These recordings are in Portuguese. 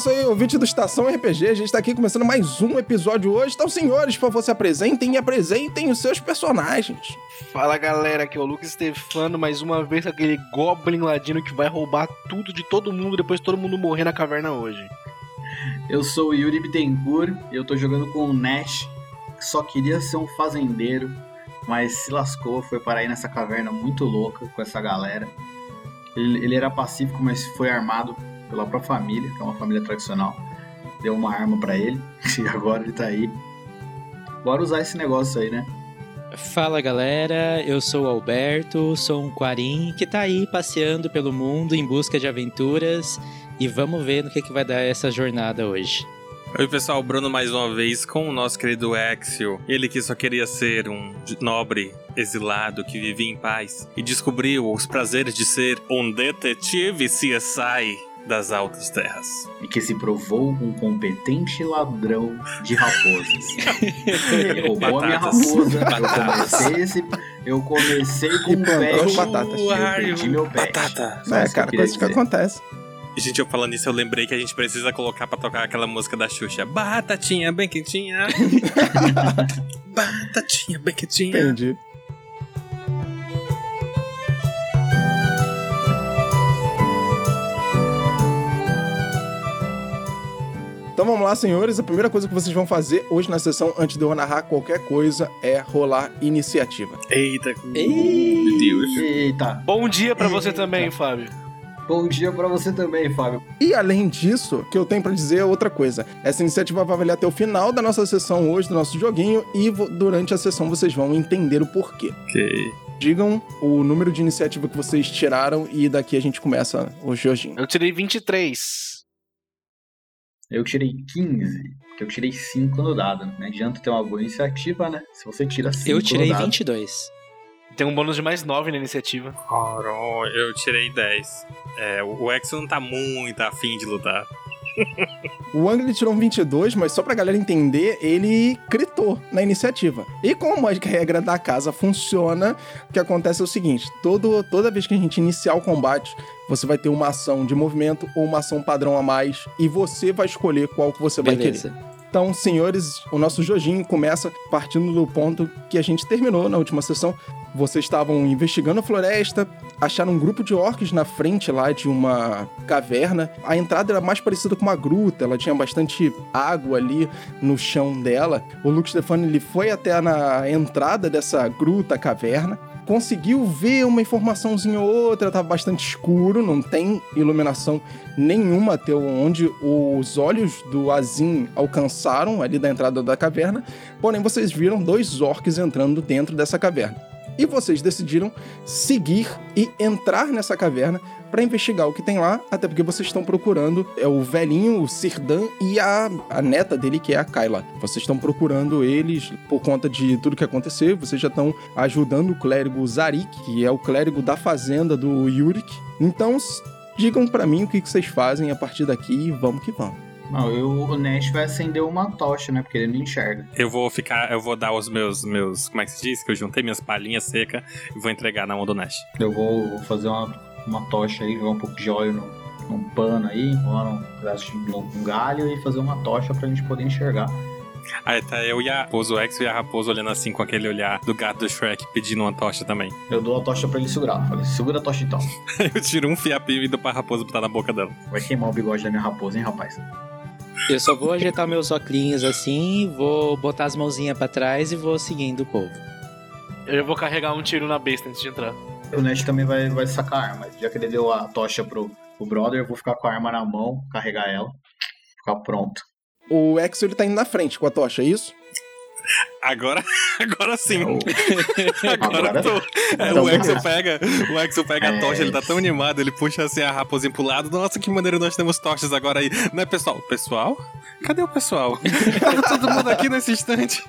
Isso aí, ouvinte do Estação RPG. A gente está aqui começando mais um episódio hoje. Então, senhores, por favor, se apresentem e apresentem os seus personagens. Fala galera, aqui é o Lucas Stefano, mais uma vez aquele Goblin Ladino que vai roubar tudo de todo mundo depois todo mundo morrer na caverna hoje. Eu sou o Yuri Bittencourt e eu tô jogando com o Nash, que só queria ser um fazendeiro, mas se lascou, foi parar aí nessa caverna muito louca com essa galera. Ele, ele era pacífico, mas foi armado pela própria família, que é uma família tradicional. Deu uma arma para ele e agora ele tá aí. Bora usar esse negócio aí, né? Fala galera, eu sou o Alberto, sou um Quarim que tá aí passeando pelo mundo em busca de aventuras e vamos ver no que, que vai dar essa jornada hoje. Oi pessoal, Bruno mais uma vez com o nosso querido Exio. Ele que só queria ser um nobre exilado que vivia em paz e descobriu os prazeres de ser um detetive CSI das altas terras. E que se provou um competente ladrão de raposas. Ele roubou a minha raposa. Eu comecei, esse, eu comecei com um batatas. Perdi meu pet. Batata. Só É, cara, coisa que acontece. Gente, eu falando isso, eu lembrei que a gente precisa colocar pra tocar aquela música da Xuxa. Batatinha bem quentinha. Batatinha bem quentinha. Entendi. Então vamos lá, senhores. A primeira coisa que vocês vão fazer hoje na sessão, antes de eu narrar qualquer coisa, é rolar iniciativa. Eita, Ei. meu Deus. Eita, Bom dia pra você também, Fábio. bom dia pra você também, Fábio. E além disso, o que eu tenho pra dizer é outra coisa. Essa iniciativa vai valer até o final da nossa sessão hoje, do nosso joguinho, e durante a sessão vocês vão entender o porquê. Ok. Digam o número de iniciativa que vocês tiraram e daqui a gente começa o joguinho. Eu tirei 23. Eu tirei 15, porque eu tirei 5 no dado. Não adianta ter uma boa iniciativa, né? Se você tira 5 Eu tirei no dado. 22. Tem um bônus de mais 9 na iniciativa. Oro, eu tirei 10. É, o o Exo não tá muito afim de lutar. O Ang tirou um 22, mas só pra galera entender, ele critou na iniciativa. E como a regra da casa funciona, o que acontece é o seguinte: todo, toda vez que a gente iniciar o combate, você vai ter uma ação de movimento ou uma ação padrão a mais, e você vai escolher qual que você vai querer. Então, senhores, o nosso Jojinho começa partindo do ponto que a gente terminou na última sessão. Vocês estavam investigando a floresta, acharam um grupo de orcs na frente lá de uma caverna. A entrada era mais parecida com uma gruta, ela tinha bastante água ali no chão dela. O Luke Stefano ele foi até na entrada dessa gruta, caverna. Conseguiu ver uma informaçãozinha ou outra, tava bastante escuro, não tem iluminação nenhuma até onde os olhos do Azim alcançaram ali da entrada da caverna. Porém, vocês viram dois orcs entrando dentro dessa caverna. E vocês decidiram seguir e entrar nessa caverna para investigar o que tem lá, até porque vocês estão procurando é o velhinho, o Sirdan e a, a neta dele, que é a Kyla. Vocês estão procurando eles por conta de tudo que aconteceu, vocês já estão ajudando o clérigo Zarik, que é o clérigo da fazenda do Yurik. Então, digam para mim o que que vocês fazem a partir daqui e vamos que vamos. Não, eu, o Nash vai acender uma tocha, né? Porque ele não enxerga. Eu vou ficar, eu vou dar os meus, meus, como é que se diz? Que eu juntei minhas palhinhas secas e vou entregar na mão do Nash. Eu vou, vou fazer uma, uma tocha aí, jogar um pouco de óleo no, num pano aí, enrolar um pedaço de um galho e fazer uma tocha pra gente poder enxergar. Aí tá eu e a raposa, o Exo e a raposa olhando assim com aquele olhar do gato do Shrek pedindo uma tocha também. Eu dou a tocha pra ele segurar. Falei, segura a tocha então. Eu tiro um fiapinho e dou pra raposa botar na boca dela. Vai queimar o bigode da minha raposa, hein, rapaz? Eu só vou ajeitar meus óculos assim, vou botar as mãozinhas pra trás e vou seguindo o povo. Eu vou carregar um tiro na besta antes de entrar. O Nash também vai, vai sacar a arma. Já que ele deu a tocha pro, pro brother, eu vou ficar com a arma na mão, carregar ela, ficar pronto. O Exo ele tá indo na frente com a tocha, é isso? Agora, agora sim. O- Agora, Agora- tô. É, Então, o Exo pega, o Exo pega a É. tocha, ele tá tão animado, ele puxa assim a raposinha pro lado. Nossa, que maneiro, nós temos tochas agora aí. Né, pessoal? Pessoal? Cadê o pessoal? Tava todo mundo aqui nesse instante.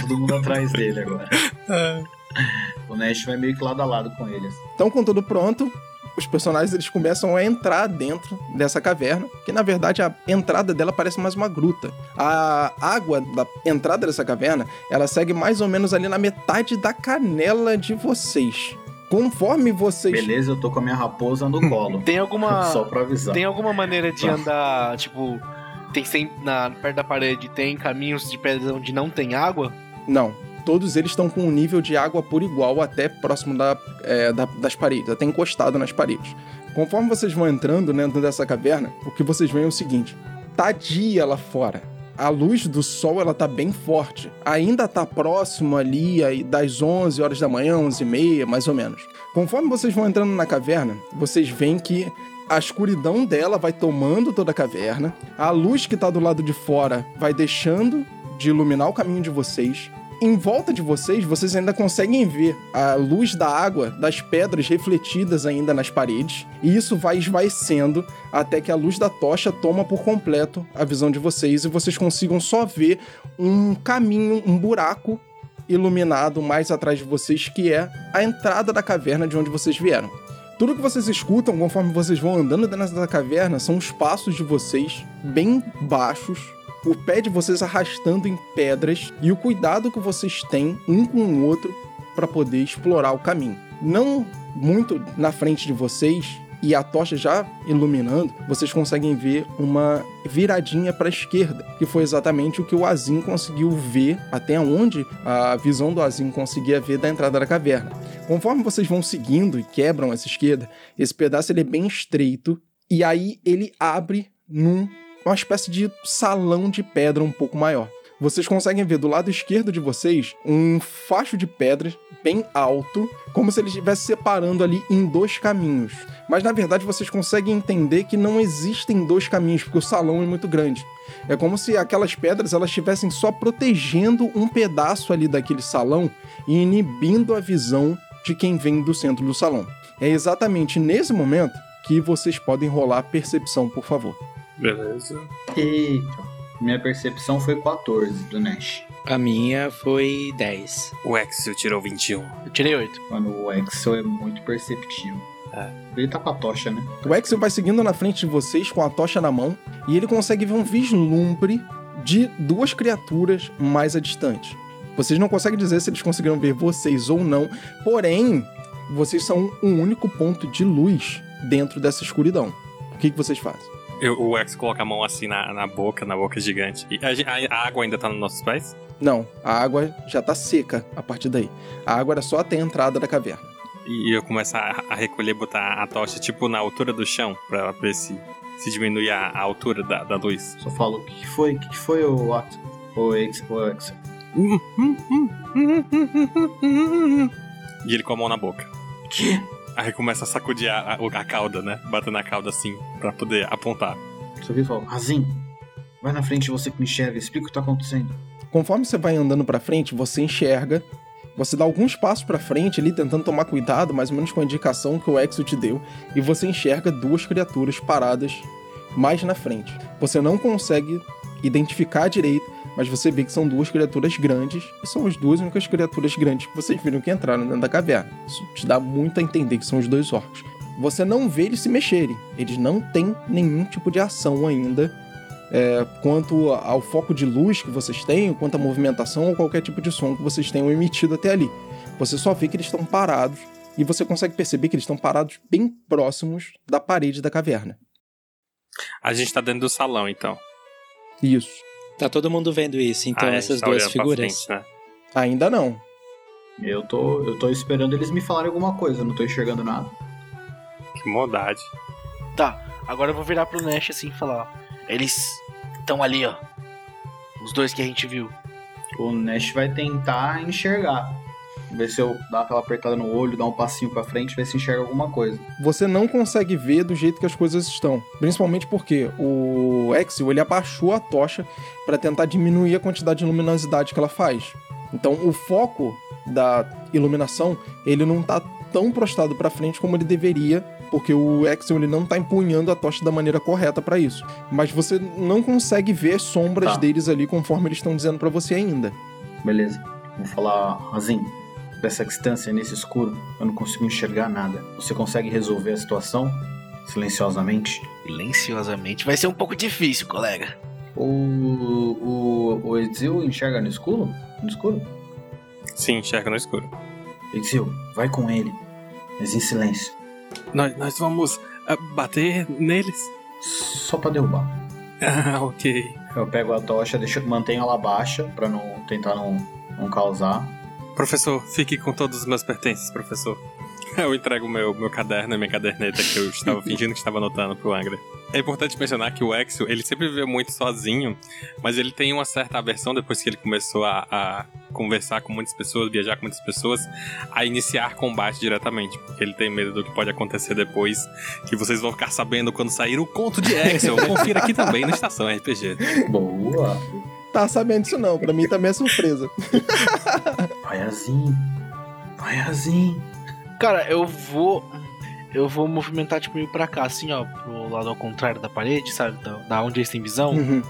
Todo mundo atrás dele agora. É. O Nash vai meio que lado a lado com eles. Então, com tudo pronto, os personagens eles começam a entrar dentro dessa caverna, que na verdade a entrada dela parece mais uma gruta. A água da entrada dessa caverna, ela segue mais ou menos ali na metade da canela de vocês. Conforme vocês Beleza, eu tô com a minha raposa no colo. Tem alguma. Só pra avisar. Tem alguma maneira de andar, tipo. Tem sempre na, perto da parede, tem caminhos de pedra onde não tem água? Não. Todos eles estão com um nível de água por igual até próximo da, é, da- das paredes, até encostado nas paredes. Conforme vocês vão entrando dentro dessa caverna, o que vocês veem é o seguinte: tá dia lá fora. A luz do sol ela tá bem forte. Ainda tá próximo ali das 11 horas da manhã, 11 e meia, mais ou menos. Conforme vocês vão entrando na caverna, vocês veem que a escuridão dela vai tomando toda a caverna. A luz que tá do lado de fora vai deixando de iluminar o caminho de vocês. Em volta de vocês, vocês ainda conseguem ver a luz da água, das pedras refletidas ainda nas paredes. E isso vai esvaecendo até que a luz da tocha toma por completo a visão de vocês e vocês consigam só ver um caminho, um buraco iluminado mais atrás de vocês, que é a entrada da caverna de onde vocês vieram. Tudo que vocês escutam conforme vocês vão andando dentro da caverna são os passos de vocês bem baixos, o pé de vocês arrastando em pedras e o cuidado que vocês têm um com o outro para poder explorar o caminho. Não muito na frente de vocês e a tocha já iluminando, vocês conseguem ver uma viradinha para a esquerda, que foi exatamente o que o Azim conseguiu ver até onde a visão do Azim conseguia ver da entrada da caverna. Conforme vocês vão seguindo e quebram essa esquerda, esse pedaço ele é bem estreito e aí ele abre num uma espécie de salão de pedra um pouco maior. Vocês conseguem ver do lado esquerdo de vocês um facho de pedras bem alto, como se ele estivesse separando ali em dois caminhos. Mas na verdade vocês conseguem entender que não existem dois caminhos, porque o salão é muito grande. É como se aquelas pedras elas estivessem só protegendo um pedaço ali daquele salão e inibindo a visão de quem vem do centro do salão. É exatamente nesse momento que vocês podem rolar percepção, por favor. Beleza. Eita. Minha percepção foi 14 do Nash. A minha foi 10. O Exo tirou 21. Eu tirei 8. Mano, o Exo é muito perceptivo. É. Ele tá com a tocha, né? O Exo vai seguindo na frente de vocês com a tocha na mão e ele consegue ver um vislumbre de duas criaturas mais a distante. Vocês não conseguem dizer se eles conseguiram ver vocês ou não, porém, vocês são um único ponto de luz dentro dessa escuridão. O que, que vocês fazem? Eu- o Exo coloca a mão assim na, na boca, na boca gigante. E a, a- água ainda tá nos nossos pés? Não, a água já tá seca a partir daí. A água era só até a entrada da caverna. E eu começo a, a recolher, botar a tocha tipo na altura do chão, pra ver se, se diminui a, a altura da, da luz. Só falo, o que, que foi? O que, que foi, o Watson? O Exo, o Exo. E ele com a mão na boca. Que? Aí começa a sacudir a, a, a cauda, né? Batendo a cauda assim, pra poder apontar. Vi e falo, Razin, vai na frente você que me enxerga, explica o que tá acontecendo. Conforme você vai andando pra frente, você enxerga. Você dá alguns passos pra frente ali, tentando tomar cuidado, mais ou menos com a indicação que o Exo te deu, e você enxerga duas criaturas paradas mais na frente. Você não consegue identificar direito, mas você vê que são duas criaturas grandes, e são as duas únicas criaturas grandes que vocês viram que entraram dentro da caverna. Isso te dá muito a entender que são os dois orcs. Você não vê eles se mexerem, eles não têm nenhum tipo de ação ainda é, quanto ao foco de luz que vocês têm, quanto à movimentação ou qualquer tipo de som que vocês tenham emitido até ali. Você só vê que eles estão parados e você consegue perceber que eles estão parados bem próximos da parede da caverna. A gente tá dentro do salão, então. Isso. Tá todo mundo vendo isso, então Ah, a essas tá duas figuras. frente, né? Ainda não. Eu tô, eu tô esperando eles me falarem alguma coisa, eu não tô enxergando nada. Que maldade. Tá, agora eu vou virar pro Nash assim e falar: ó, Eles estão ali, ó. Os dois que a gente viu. O Nash vai tentar enxergar. Ver se eu dar aquela apertada no olho, dar um passinho pra frente, ver se enxerga alguma coisa. Você não consegue ver do jeito que as coisas estão. Principalmente porque o Exil ele abaixou a tocha para tentar diminuir a quantidade de luminosidade que ela faz. Então o foco da iluminação ele não tá tão prostado para frente como ele deveria, porque o Exil ele não tá empunhando a tocha da maneira correta para isso. Mas você não consegue ver as sombras Tá. deles ali conforme eles estão dizendo para você ainda. Beleza. Vou falar, Razin, dessa distância nesse escuro, eu não consigo enxergar nada. Você consegue resolver a situação silenciosamente? Silenciosamente. Vai ser um pouco difícil, colega. O, o, o Ezil enxerga no escuro? No escuro? Sim, enxerga no escuro. Ezil, vai com ele. Mas em silêncio. Nós, nós vamos ah, bater neles? Só pra derrubar. Ah, ok. Eu pego a tocha, deixo, mantenho ela baixa pra não tentar não, não causar. Professor, fique com todos os meus pertences, professor. Eu entrego meu, meu caderno e minha caderneta que eu estava fingindo que estava anotando pro Angra. É importante mencionar que o Exio, ele sempre viveu muito sozinho, mas ele tem uma certa aversão depois que ele começou a, a conversar com muitas pessoas, viajar com muitas pessoas, a iniciar combate diretamente, porque ele tem medo do que pode acontecer depois, que vocês vão ficar sabendo quando sair o conto de Exio. Confira aqui também na Estação RPG. Boa! Tá sabendo disso não, para mim também é surpresa. Vai Azim. Vai Azim. Cara, eu vou. Eu vou movimentar, tipo, meio pra cá, assim, ó, pro lado ao contrário da parede, sabe? Da, da onde eles têm visão. Uhum.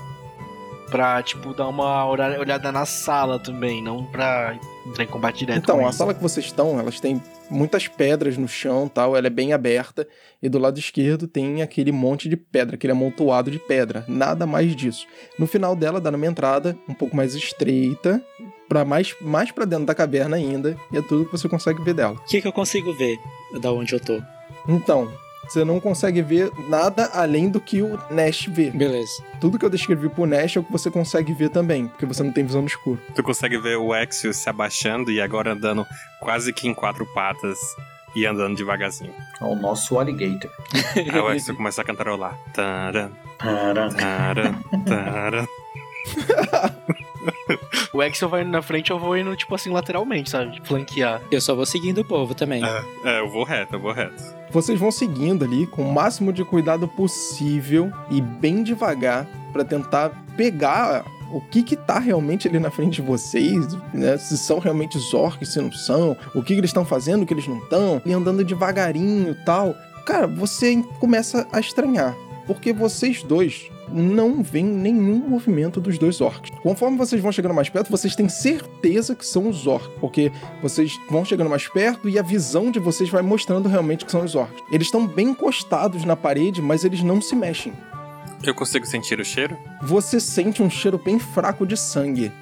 Pra, tipo, dar uma olhada, olhada na sala também, não pra entrar em combate direto. Então, com a sala que vocês estão, elas têm muitas pedras no chão tal, ela é bem aberta, e do lado esquerdo tem aquele monte de pedra, aquele amontoado de pedra, nada mais disso. No final dela dá uma entrada um pouco mais estreita, para mais, mais para dentro da caverna ainda, e é tudo que você consegue ver dela. O que, que eu consigo ver da onde eu tô? Então, você não consegue ver nada além do que o Nash vê. Beleza. Tudo que eu descrevi pro Nash é o que você consegue ver também, porque você não tem visão no escuro. Tu consegue ver o Exio se abaixando e agora andando quase que em quatro patas e andando devagarzinho. É o nosso alligator. Aí o Exio começa a cantarolar. Taran, Taran. taran, taran. O Exel vai indo na frente, eu vou indo, tipo assim, lateralmente, sabe? Flanquear. Eu só vou seguindo o povo também. É, eu vou reto, eu vou reto. Vocês vão seguindo ali com o máximo de cuidado possível e bem devagar para tentar pegar o que que tá realmente ali na frente de vocês, né? Se são realmente os orcs, se não são, o que, que eles estão fazendo, o que eles não estão, e andando devagarinho e tal. Cara, você começa a estranhar, porque vocês dois não veem nenhum movimento dos dois orcs. Conforme vocês vão chegando mais perto, vocês têm certeza que são os orcs, porque vocês vão chegando mais perto e a visão de vocês vai mostrando realmente que são os orcs. Eles estão bem encostados na parede, mas eles não se mexem. Eu consigo sentir o cheiro? Você sente um cheiro bem fraco de sangue.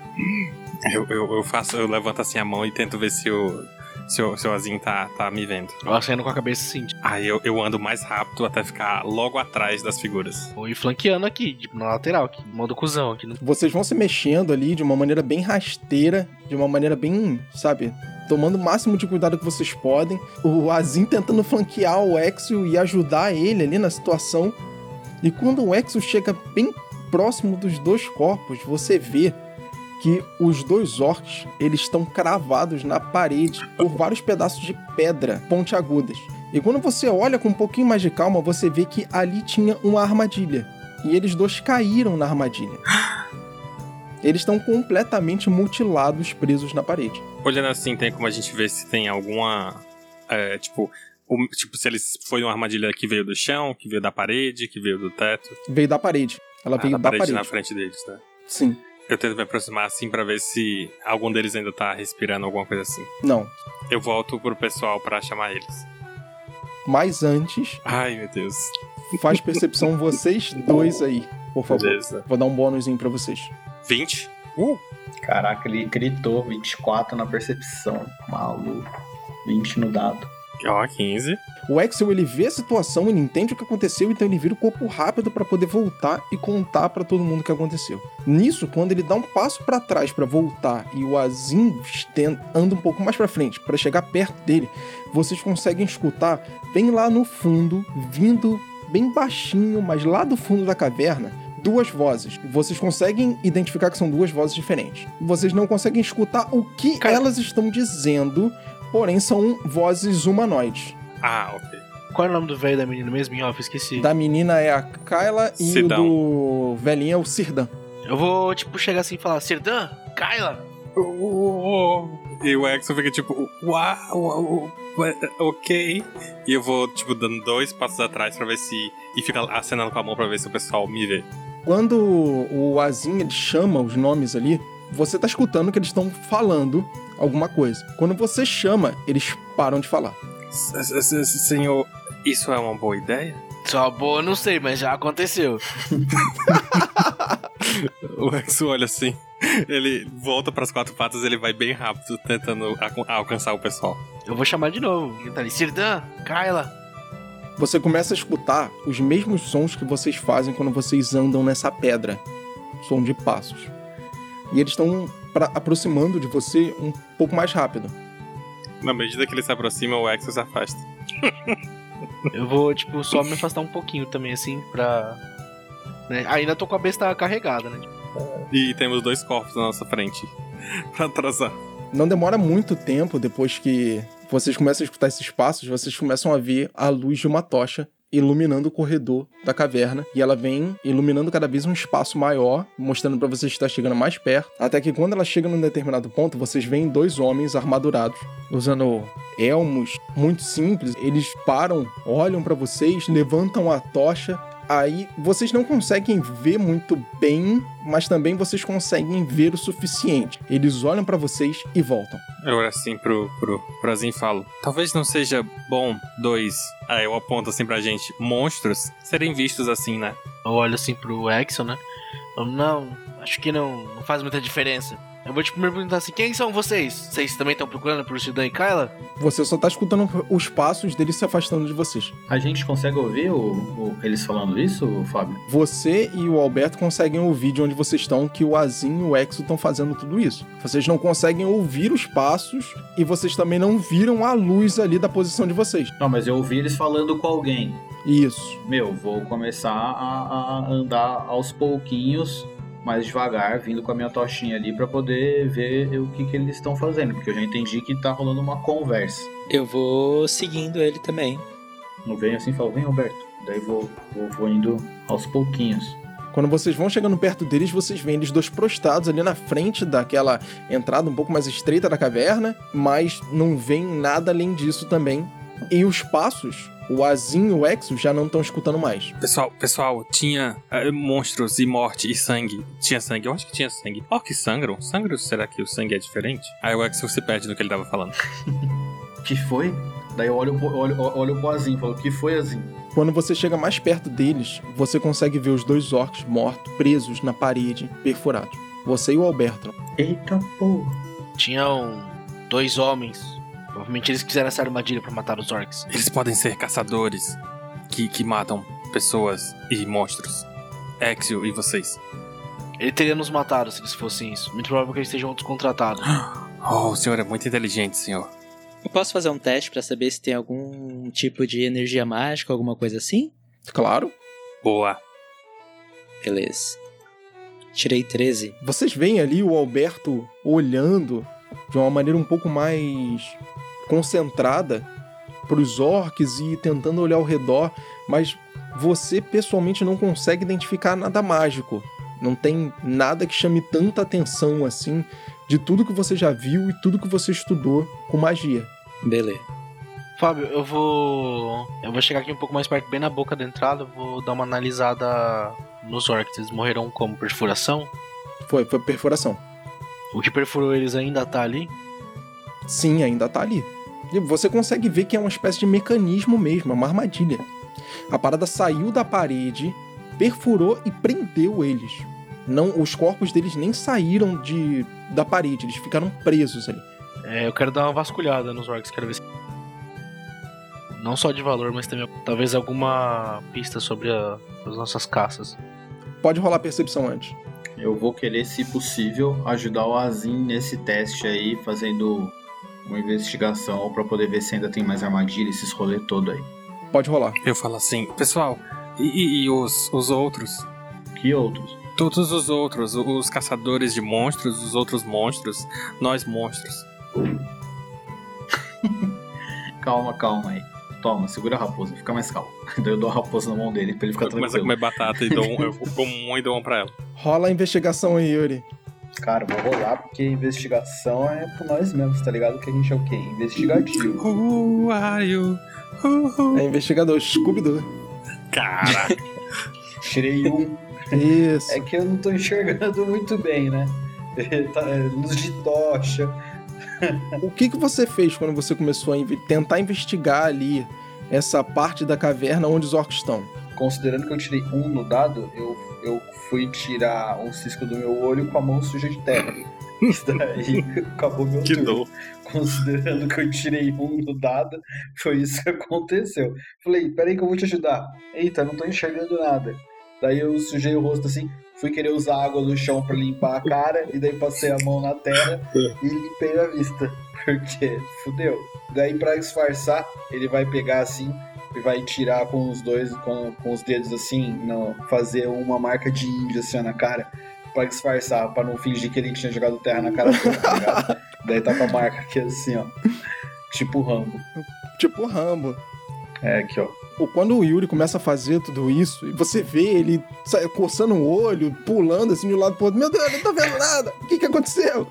Eu, eu, eu faço, eu levanto assim a mão e tento ver se o. Se o, se o Azim tá, tá me vendo. Eu acendo com a cabeça assim, tipo, Aí eu, eu ando mais rápido até ficar logo atrás das figuras. vou ir flanqueando aqui, tipo, na lateral, aqui, modo cuzão aqui. né? Vocês vão se mexendo ali de uma maneira bem rasteira, de uma maneira bem, sabe, tomando o máximo de cuidado que vocês podem. O Azim tentando flanquear o Exio e ajudar ele ali na situação. E quando o Exio chega bem próximo dos dois corpos, você vê que os dois orcs, eles estão cravados na parede por vários pedaços de pedra pontiagudas. E quando você olha com um pouquinho mais de calma, você vê que ali tinha uma armadilha. E eles dois caíram na armadilha. Eles estão completamente mutilados, presos na parede. Olhando assim, tem como a gente ver se tem alguma. é, tipo, o- tipo, se eles foi uma armadilha que veio do chão, que veio da parede, que veio do teto. Veio da parede. Ela Ah, veio da da parede, parede. na frente deles, né? Sim. Eu tento me aproximar assim pra ver se algum deles ainda tá respirando alguma coisa assim. Não. Eu volto pro pessoal pra chamar eles. Mas antes, Ai, meu Deus. faz percepção vocês dois aí, por favor. Beleza. Vou dar um bônusinho pra vocês. 20? Uh! Caraca, ele gritou 24 na percepção. Maluco. 20 no dado. Ó, 15. O Axel ele vê a situação, ele entende o que aconteceu, então ele vira o corpo rápido pra poder voltar e contar pra todo mundo o que aconteceu. Nisso, quando ele dá um passo pra trás pra voltar e o Azim anda um pouco mais pra frente pra chegar perto dele, vocês conseguem escutar bem lá no fundo, vindo bem baixinho, mas lá do fundo da caverna, duas vozes. Vocês conseguem identificar que são duas vozes diferentes. Vocês não conseguem escutar o que Cara- elas estão dizendo, porém são vozes humanoides. Ah, ok. Qual é o nome do velho da menina mesmo? Em off, esqueci. Da menina é a Kyla e Sidão. o do velhinho é o Sirdan. Eu vou, tipo, chegar assim e falar, Serdan, Kyla. E o Exo fica tipo, uau, uau, uau, ok. E eu vou, tipo, dando dois passos atrás pra ver se. E fica acenando com a mão pra ver se o pessoal me vê. Quando o Azim ele chama os nomes ali, você tá escutando que eles estão falando alguma coisa. Quando você chama, eles param de falar. Senhor, isso é uma boa ideia? Só boa, não sei, mas já aconteceu. O Exo olha assim. Ele volta pras quatro patas, ele vai bem rápido, tentando alcan- alcançar o pessoal. Eu vou chamar de novo. Tá ali, Serdan, Kyla. Você começa a escutar os mesmos sons que vocês fazem quando vocês andam nessa pedra. Som de passos. E eles estão aproximando de você um pouco mais rápido. Na medida que ele se aproxima, o Exo se afasta. Eu vou, tipo, só me afastar um pouquinho também, assim, pra... né? Ainda tô com a besta carregada, né? E temos dois corpos na nossa frente. pra atrasar. Não demora muito tempo depois que vocês começam a escutar esses passos, vocês começam a ver a luz de uma tocha iluminando o corredor da caverna e ela vem iluminando cada vez um espaço maior, mostrando pra vocês que está chegando mais perto, até que quando ela chega num determinado ponto, vocês veem dois homens armadurados, usando elmos muito simples. Eles param, olham pra vocês, levantam a tocha Aí vocês não conseguem ver muito bem, mas também vocês conseguem ver o suficiente. Eles olham pra vocês e voltam. Eu olho assim pro, pro, pro Azim e falo: Talvez não seja bom dois. Aí eu aponto assim pra gente: monstros serem vistos assim, né? Eu olho assim pro Exo, né? Eu, não, acho que não, não faz muita diferença. Eu vou, tipo, me perguntar assim, quem são vocês? Vocês também estão procurando por Serdan e Kyla? Você só tá escutando os passos deles se afastando de vocês. A gente consegue ouvir o, o- eles falando isso, Fábio? Você e o Alberto conseguem ouvir de onde vocês estão que o Azim e o Exo estão fazendo tudo isso. Vocês não conseguem ouvir os passos e vocês também não viram a luz ali da posição de vocês. Não, mas eu ouvi eles falando com alguém. Isso. Meu, vou começar a, a andar aos pouquinhos, mais devagar, vindo com a minha tochinha ali pra poder ver o que, que eles estão fazendo, porque eu já entendi que tá rolando uma conversa. Eu vou seguindo ele também. Não vem assim e falo, vem Roberto. Daí vou, vou, vou indo aos pouquinhos. Quando vocês vão chegando perto deles, vocês veem eles dois prostrados ali na frente daquela entrada um pouco mais estreita da caverna, mas não vem nada além disso também. E os passos, o Azim e o Exo já não estão escutando mais. Pessoal, pessoal, tinha eh, monstros e morte e sangue. Tinha sangue? Eu acho que tinha sangue. Orcs sangram? Sangram, será que o sangue é diferente? Aí o Exo se perde no que ele tava falando. Que foi? Daí eu olho, pro- olho, olho pro Azim, falo, que foi Azim? Quando você chega mais perto deles, você consegue ver os dois orcs mortos, presos na parede, perfurados. Você e o Alberto. Eita porra. Tinham dois homens. Provavelmente eles quiseram essa armadilha pra matar os orcs. Eles podem ser caçadores que, que matam pessoas e monstros. Exio e vocês. Ele teria nos matado se eles fossem isso. Muito provável que eles estejam outros contratados. Oh, o senhor é muito inteligente, senhor. Eu posso fazer um teste pra saber se tem algum tipo de energia mágica, alguma coisa assim? Claro. Boa. Beleza. Tirei 13. Vocês veem ali o Alberto olhando de uma maneira um pouco mais concentrada para os orcs e tentando olhar ao redor, mas você pessoalmente não consegue identificar nada mágico. Não tem nada que chame tanta atenção assim de tudo que você já viu e tudo que você estudou com magia. Beleza. Fábio, eu vou. Eu vou chegar aqui um pouco mais perto, bem na boca da entrada. Vou dar uma analisada nos orcs. Eles morreram como perfuração. Foi, foi perfuração. O que perfurou eles ainda tá ali. Sim, ainda tá ali. E você consegue ver que é uma espécie de mecanismo mesmo, é uma armadilha. A parada saiu da parede, perfurou e prendeu eles. Não, os corpos deles nem saíram de da parede, eles ficaram presos ali. É, eu quero dar uma vasculhada nos orcs, quero ver se. Não só de valor, mas também talvez alguma pista sobre a- as nossas caças. Pode rolar percepção antes. Eu vou querer, se possível, ajudar o Azim nesse teste aí, fazendo uma investigação pra poder ver se ainda tem mais armadilha, esses rolê todo aí. Pode rolar. Eu falo assim, pessoal, e, e- e os, os outros? Que outros? Todos os outros, os caçadores de monstros, os outros monstros, nós monstros. Calma, calma aí. Toma, segura a raposa, fica mais calmo. Daí eu dou a raposa na mão dele pra ele ficar Eu começo a tranquilo. comer batata e dou um, eu como um e dou um pra ela. Rola a investigação aí, Yuri. Cara, vou rolar porque investigação é por nós mesmos, tá ligado? Que a gente é o quê? Investigativo. Who are you? Who- É investigador, Scooby-Doo. Caraca. Tirei um. Isso. É que eu não tô enxergando muito bem, né? Tá, é, luz de tocha. O que, que você fez quando você começou a inve- tentar investigar ali essa parte da caverna onde os orcs estão? Considerando que eu tirei um no dado, eu, eu fui tirar um cisco do meu olho com a mão suja de terra. Isso daí acabou meu que turno. dor. Considerando que eu tirei um no dado, foi isso que aconteceu. Falei, peraí que eu vou te ajudar. Eita, não tô enxergando nada. Daí eu sujei o rosto assim, fui querer usar água no chão pra limpar a cara, e daí passei a mão na terra e limpei a vista. Porque fudeu. Daí pra disfarçar, ele vai pegar assim e vai tirar com os dois, com, com os dedos assim, não, fazer uma marca de índio assim ó, na cara. Pra disfarçar, pra não fingir que ele tinha jogado terra na cara dele, tá ligado? Daí tá com a marca aqui assim, ó. Tipo Rambo. Tipo Rambo. É, aqui, ó. Ou Quando o Yuri começa a fazer tudo isso, e você vê ele coçando o olho, pulando assim de um lado pro outro, meu Deus, eu não tô vendo nada, o que que aconteceu?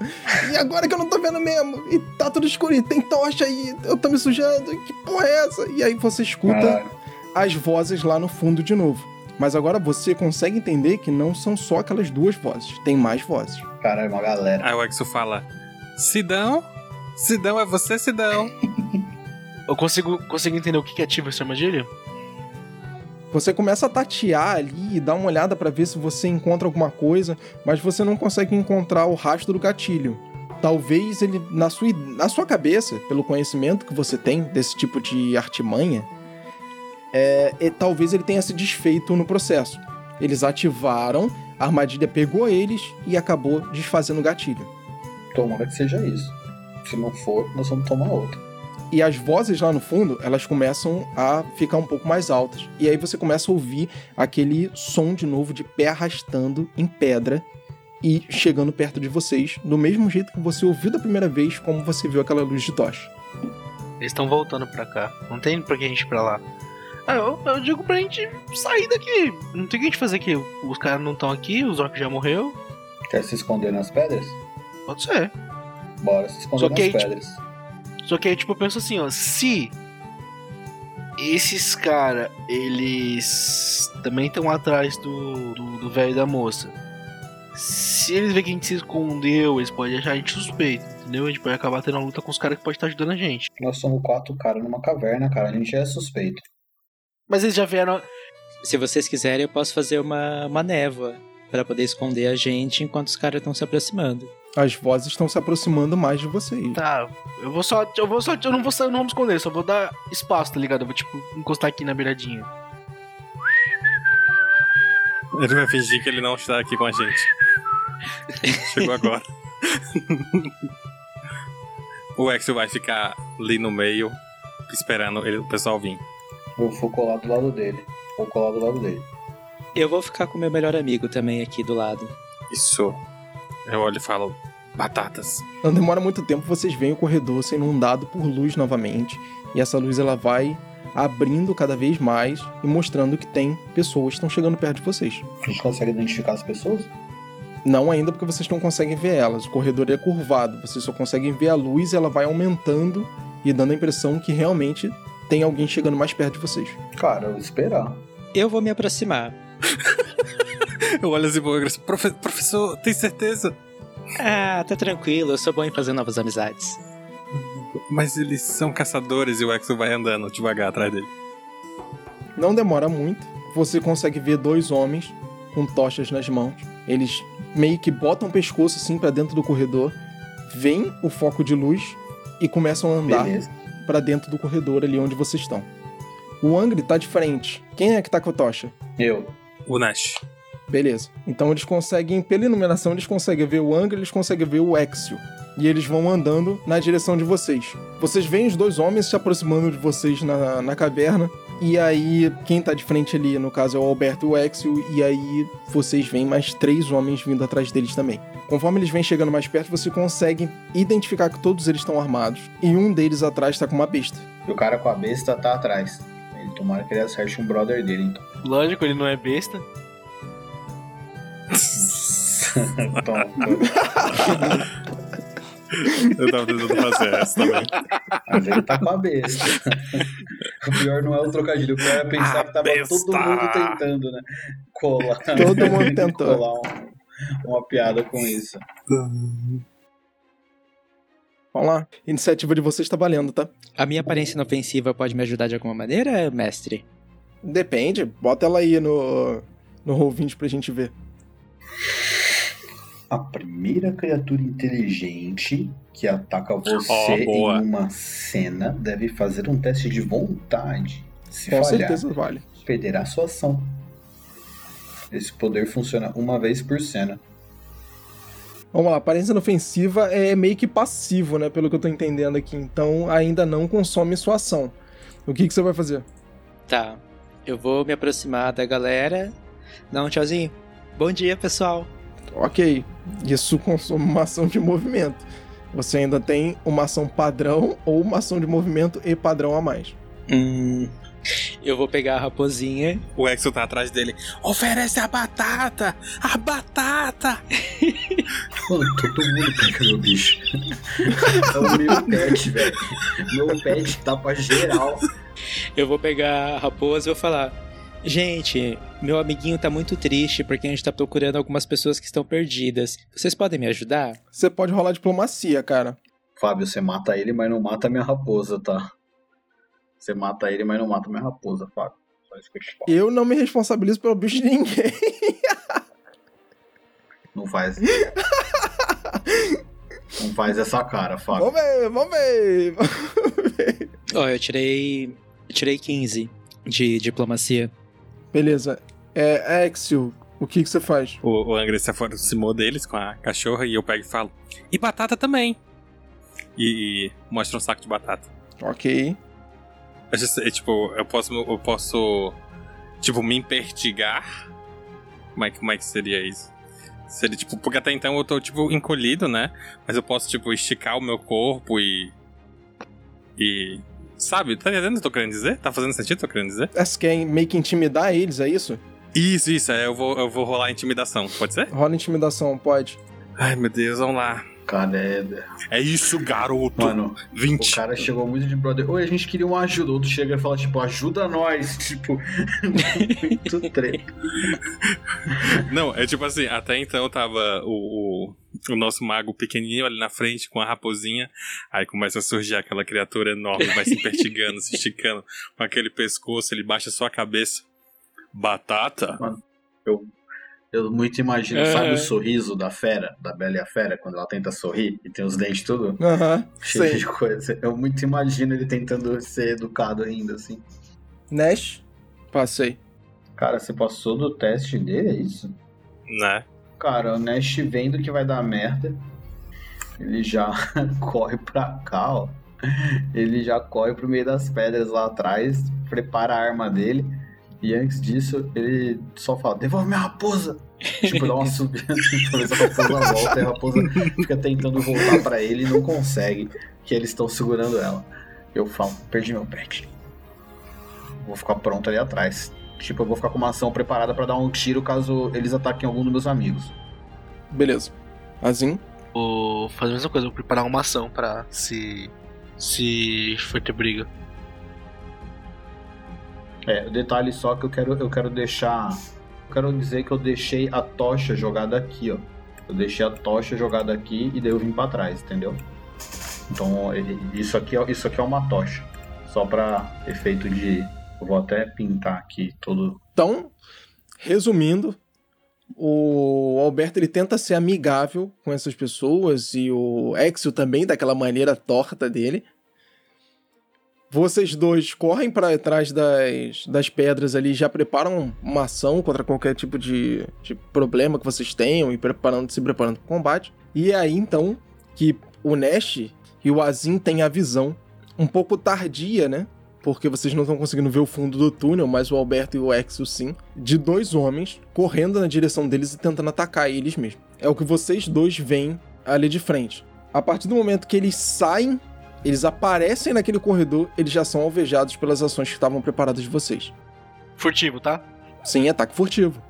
E agora que eu não tô vendo mesmo, e tá tudo escuro, e tem tocha aí, eu tô me sujando, que porra é essa? E aí você escuta Caralho. as vozes lá no fundo de novo. Mas agora você consegue entender que não são só aquelas duas vozes, tem mais vozes. Caralho, uma galera. Aí o Exo fala: Sidão? Sidão é você, Sidão? Eu consigo, consigo entender o que, que ativa essa armadilha? Você começa a tatear ali e dar uma olhada pra ver se você encontra alguma coisa, mas você não consegue encontrar o rastro do gatilho. Talvez ele, na sua, na sua cabeça, pelo conhecimento que você tem desse tipo de artimanha, é, e talvez ele tenha se desfeito no processo. Eles ativaram, a armadilha pegou eles e acabou desfazendo o gatilho. Tomara que seja isso. Se não for, nós vamos tomar outra. E as vozes lá no fundo, elas começam a ficar um pouco mais altas. E aí você começa a ouvir aquele som de novo de pé arrastando em pedra e chegando perto de vocês, do mesmo jeito que você ouviu da primeira vez, como você viu aquela luz de tocha. Eles estão voltando pra cá. Não tem pra que a gente ir pra lá. Ah, eu, eu digo pra gente sair daqui. Não tem o que a gente fazer aqui. Os caras não estão aqui, os orcs já morreu. Quer se esconder nas pedras? Pode ser. Bora se esconder Só nas tipo, pedras. Só que aí, tipo, eu penso assim, ó, se esses caras, eles também estão atrás do do do velho e da moça. Se eles verem que a gente se escondeu, eles podem achar a gente suspeito, entendeu? A gente pode acabar tendo uma luta com os caras que podem estar ajudando a gente. Nós somos quatro caras numa caverna, cara. A gente é suspeito. Mas eles já vieram. Se vocês quiserem, eu posso fazer uma, uma névoa pra poder esconder a gente enquanto os caras estão se aproximando. As vozes estão se aproximando mais de vocês. Tá, eu vou só. Eu vou só. Eu não vou sair, não vou me esconder, só vou dar espaço, tá ligado? Eu vou, tipo, encostar aqui na beiradinha. Ele vai fingir que ele não está aqui com a gente. Chegou agora. o Exo vai ficar ali no meio, esperando ele- o pessoal vir. Eu vou colar do lado dele. Vou colar do lado dele. Eu vou ficar com meu melhor amigo também aqui do lado. Isso. Eu olho e falo: batatas. Não demora muito tempo, vocês veem o corredor sendo inundado por luz novamente. E essa luz ela vai abrindo cada vez mais e mostrando que tem pessoas que estão chegando perto de vocês. A gente consegue identificar as pessoas? Não ainda porque vocês não conseguem ver elas. O corredor é curvado. Vocês só conseguem ver a luz e ela vai aumentando e dando a impressão que realmente tem alguém chegando mais perto de vocês. Cara, eu vou esperar. Eu vou me aproximar. Eu olho assim pro Exo: "Profe- Professor, tem certeza? Ah, tá tranquilo, eu sou bom em fazer novas amizades. Mas eles são caçadores e o Exo vai andando devagar atrás dele. Não demora muito. Você consegue ver dois homens com tochas nas mãos. Eles meio que botam o pescoço assim pra dentro do corredor, veem o foco de luz e começam a andar pra dentro do corredor ali onde vocês estão. O Angry tá de frente. Quem é que tá com a tocha? Eu. O Nash. Beleza. Então eles conseguem, pela iluminação, eles conseguem ver o Angry, eles conseguem ver o Exio. E eles vão andando na direção de vocês. Vocês veem os dois homens se aproximando de vocês na, na caverna. E aí, quem tá de frente ali, no caso, é o Alberto e o Exio. E aí, vocês veem mais três homens vindo atrás deles também. Conforme eles vêm chegando mais perto, você consegue identificar que todos eles estão armados. E um deles atrás tá com uma besta. E o cara com a besta tá atrás. Ele tomara que ele acerte um brother dele, então. Lógico, ele não é besta. Eu tava tentando fazer essa também. Mas ele tá com a besta. O pior não é o trocadilho, o pior é pensar A que tava besta. todo mundo tentando, né? Colar. Todo mundo tentou. Colar um- uma piada com isso. Vamos lá. Iniciativa de vocês tá valendo, tá? A minha aparência inofensiva pode me ajudar de alguma maneira, mestre? Depende. Bota ela aí no, no Roll20 pra gente ver. A primeira criatura inteligente que ataca você boa. em uma cena deve fazer um teste de vontade. Se Com falhar, certeza vale. perderá sua ação. Esse poder funciona uma vez por cena. Vamos lá, aparência inofensiva é meio que passivo, né? Pelo que eu tô entendendo aqui. Então ainda não consome sua ação. O que, que você vai fazer? Tá. Eu vou me aproximar da galera. Dar um tchauzinho. Bom dia, pessoal. Ok, isso consome uma ação de movimento. Você ainda tem uma ação padrão ou uma ação de movimento e padrão a mais. Hum. Eu vou pegar a raposinha. O Exo tá atrás dele. Oferece a batata! A batata! Mano, todo mundo pega meu bicho. É o meu pet, velho. Meu pet tá pra geral. Eu vou pegar a raposa e vou falar: Gente, meu amiguinho tá muito triste porque a gente tá procurando algumas pessoas que estão perdidas. Vocês podem me ajudar? Você pode rolar diplomacia, cara. Fábio, você mata ele, mas não mata minha raposa, tá? Você mata ele, mas não mata minha raposa, Fábio. Só isso que eu te falo. Eu não me responsabilizo pelo bicho de ninguém. Não faz. não faz essa cara, Fábio. vamos ver, vamos ver. Ó, eu tirei. Eu tirei 15 de diplomacia. Beleza. É, Exio, o que, que você faz? O, o Angry se aproximou deles com a cachorra e eu pego e falo. E batata também. E, e mostra um saco de batata. Ok. Eu já sei, tipo, eu posso. Eu posso. Tipo, me impertigar. Como é, como é que seria isso? Seria, tipo, porque até então eu tô, tipo, encolhido, né? Mas eu posso, tipo, esticar o meu corpo e. E. Sabe? Tá entendendo o que eu tô querendo dizer? Tá fazendo sentido o que eu tô querendo dizer? É, Você quer meio que intimidar eles, é isso? Isso, isso, é, eu vou, eu vou rolar intimidação, pode ser? Rola intimidação, pode. Ai, meu Deus, vamos lá. Cara, é... É isso, garoto! Mano, o 20. cara chegou muito de brother. Oi, a gente queria uma ajuda. O outro chega e fala, tipo, ajuda nós. Tipo, muito treta. Não, é tipo assim, até então tava o, o, o nosso mago pequenininho ali na frente com a raposinha. Aí começa a surgir aquela criatura enorme, vai se impertigando, se esticando com aquele pescoço, ele baixa só a cabeça. Batata? Eu muito imagino, É. sabe o sorriso da fera, da Bela e a Fera, quando ela tenta sorrir e tem os dentes tudo Aham, cheio sei. de coisa. Eu muito imagino ele tentando ser educado ainda, assim. Nash, passei. Cara, você passou do teste dele, é isso? Né? Cara, o Nash vendo que vai dar merda, ele já corre pra cá, ó. Ele já corre pro meio das pedras lá atrás, prepara a arma dele. E antes disso, ele só fala, devolve minha raposa! Tipo, dá uma subida se a raposa volta e a raposa fica tentando voltar pra ele e não consegue, que eles estão segurando ela. Eu falo, perdi meu pet. Vou ficar pronto ali atrás. Tipo, eu vou ficar com uma ação preparada pra dar um tiro caso eles ataquem algum dos meus amigos. Beleza. Azim, Vou fazer a mesma coisa, vou preparar uma ação pra se. Se for ter briga. É, o detalhe só que eu quero, eu quero deixar. Eu quero dizer que eu deixei a tocha jogada aqui, ó. Eu deixei a tocha jogada aqui e daí eu vim pra trás, entendeu? Então, isso aqui, é- isso aqui é uma tocha. Só pra efeito de. Eu vou até pintar aqui todo. Então, resumindo, o Alberto ele tenta ser amigável com essas pessoas e o Exio também, daquela maneira torta dele. Vocês dois correm para trás das, das pedras ali, já preparam uma ação contra qualquer tipo de, de problema que vocês tenham e preparando, se preparando para o combate. E é aí então que o Nash e o Azim têm a visão um pouco tardia, né? porque vocês não estão conseguindo ver o fundo do túnel, mas o Alberto e o Exo sim, de dois homens correndo na direção deles e tentando atacar eles mesmos. É o que vocês dois veem ali de frente. A partir do momento que eles saem, eles aparecem naquele corredor, eles já são alvejados pelas ações que estavam preparadas de vocês. Furtivo, tá? Sim, ataque furtivo.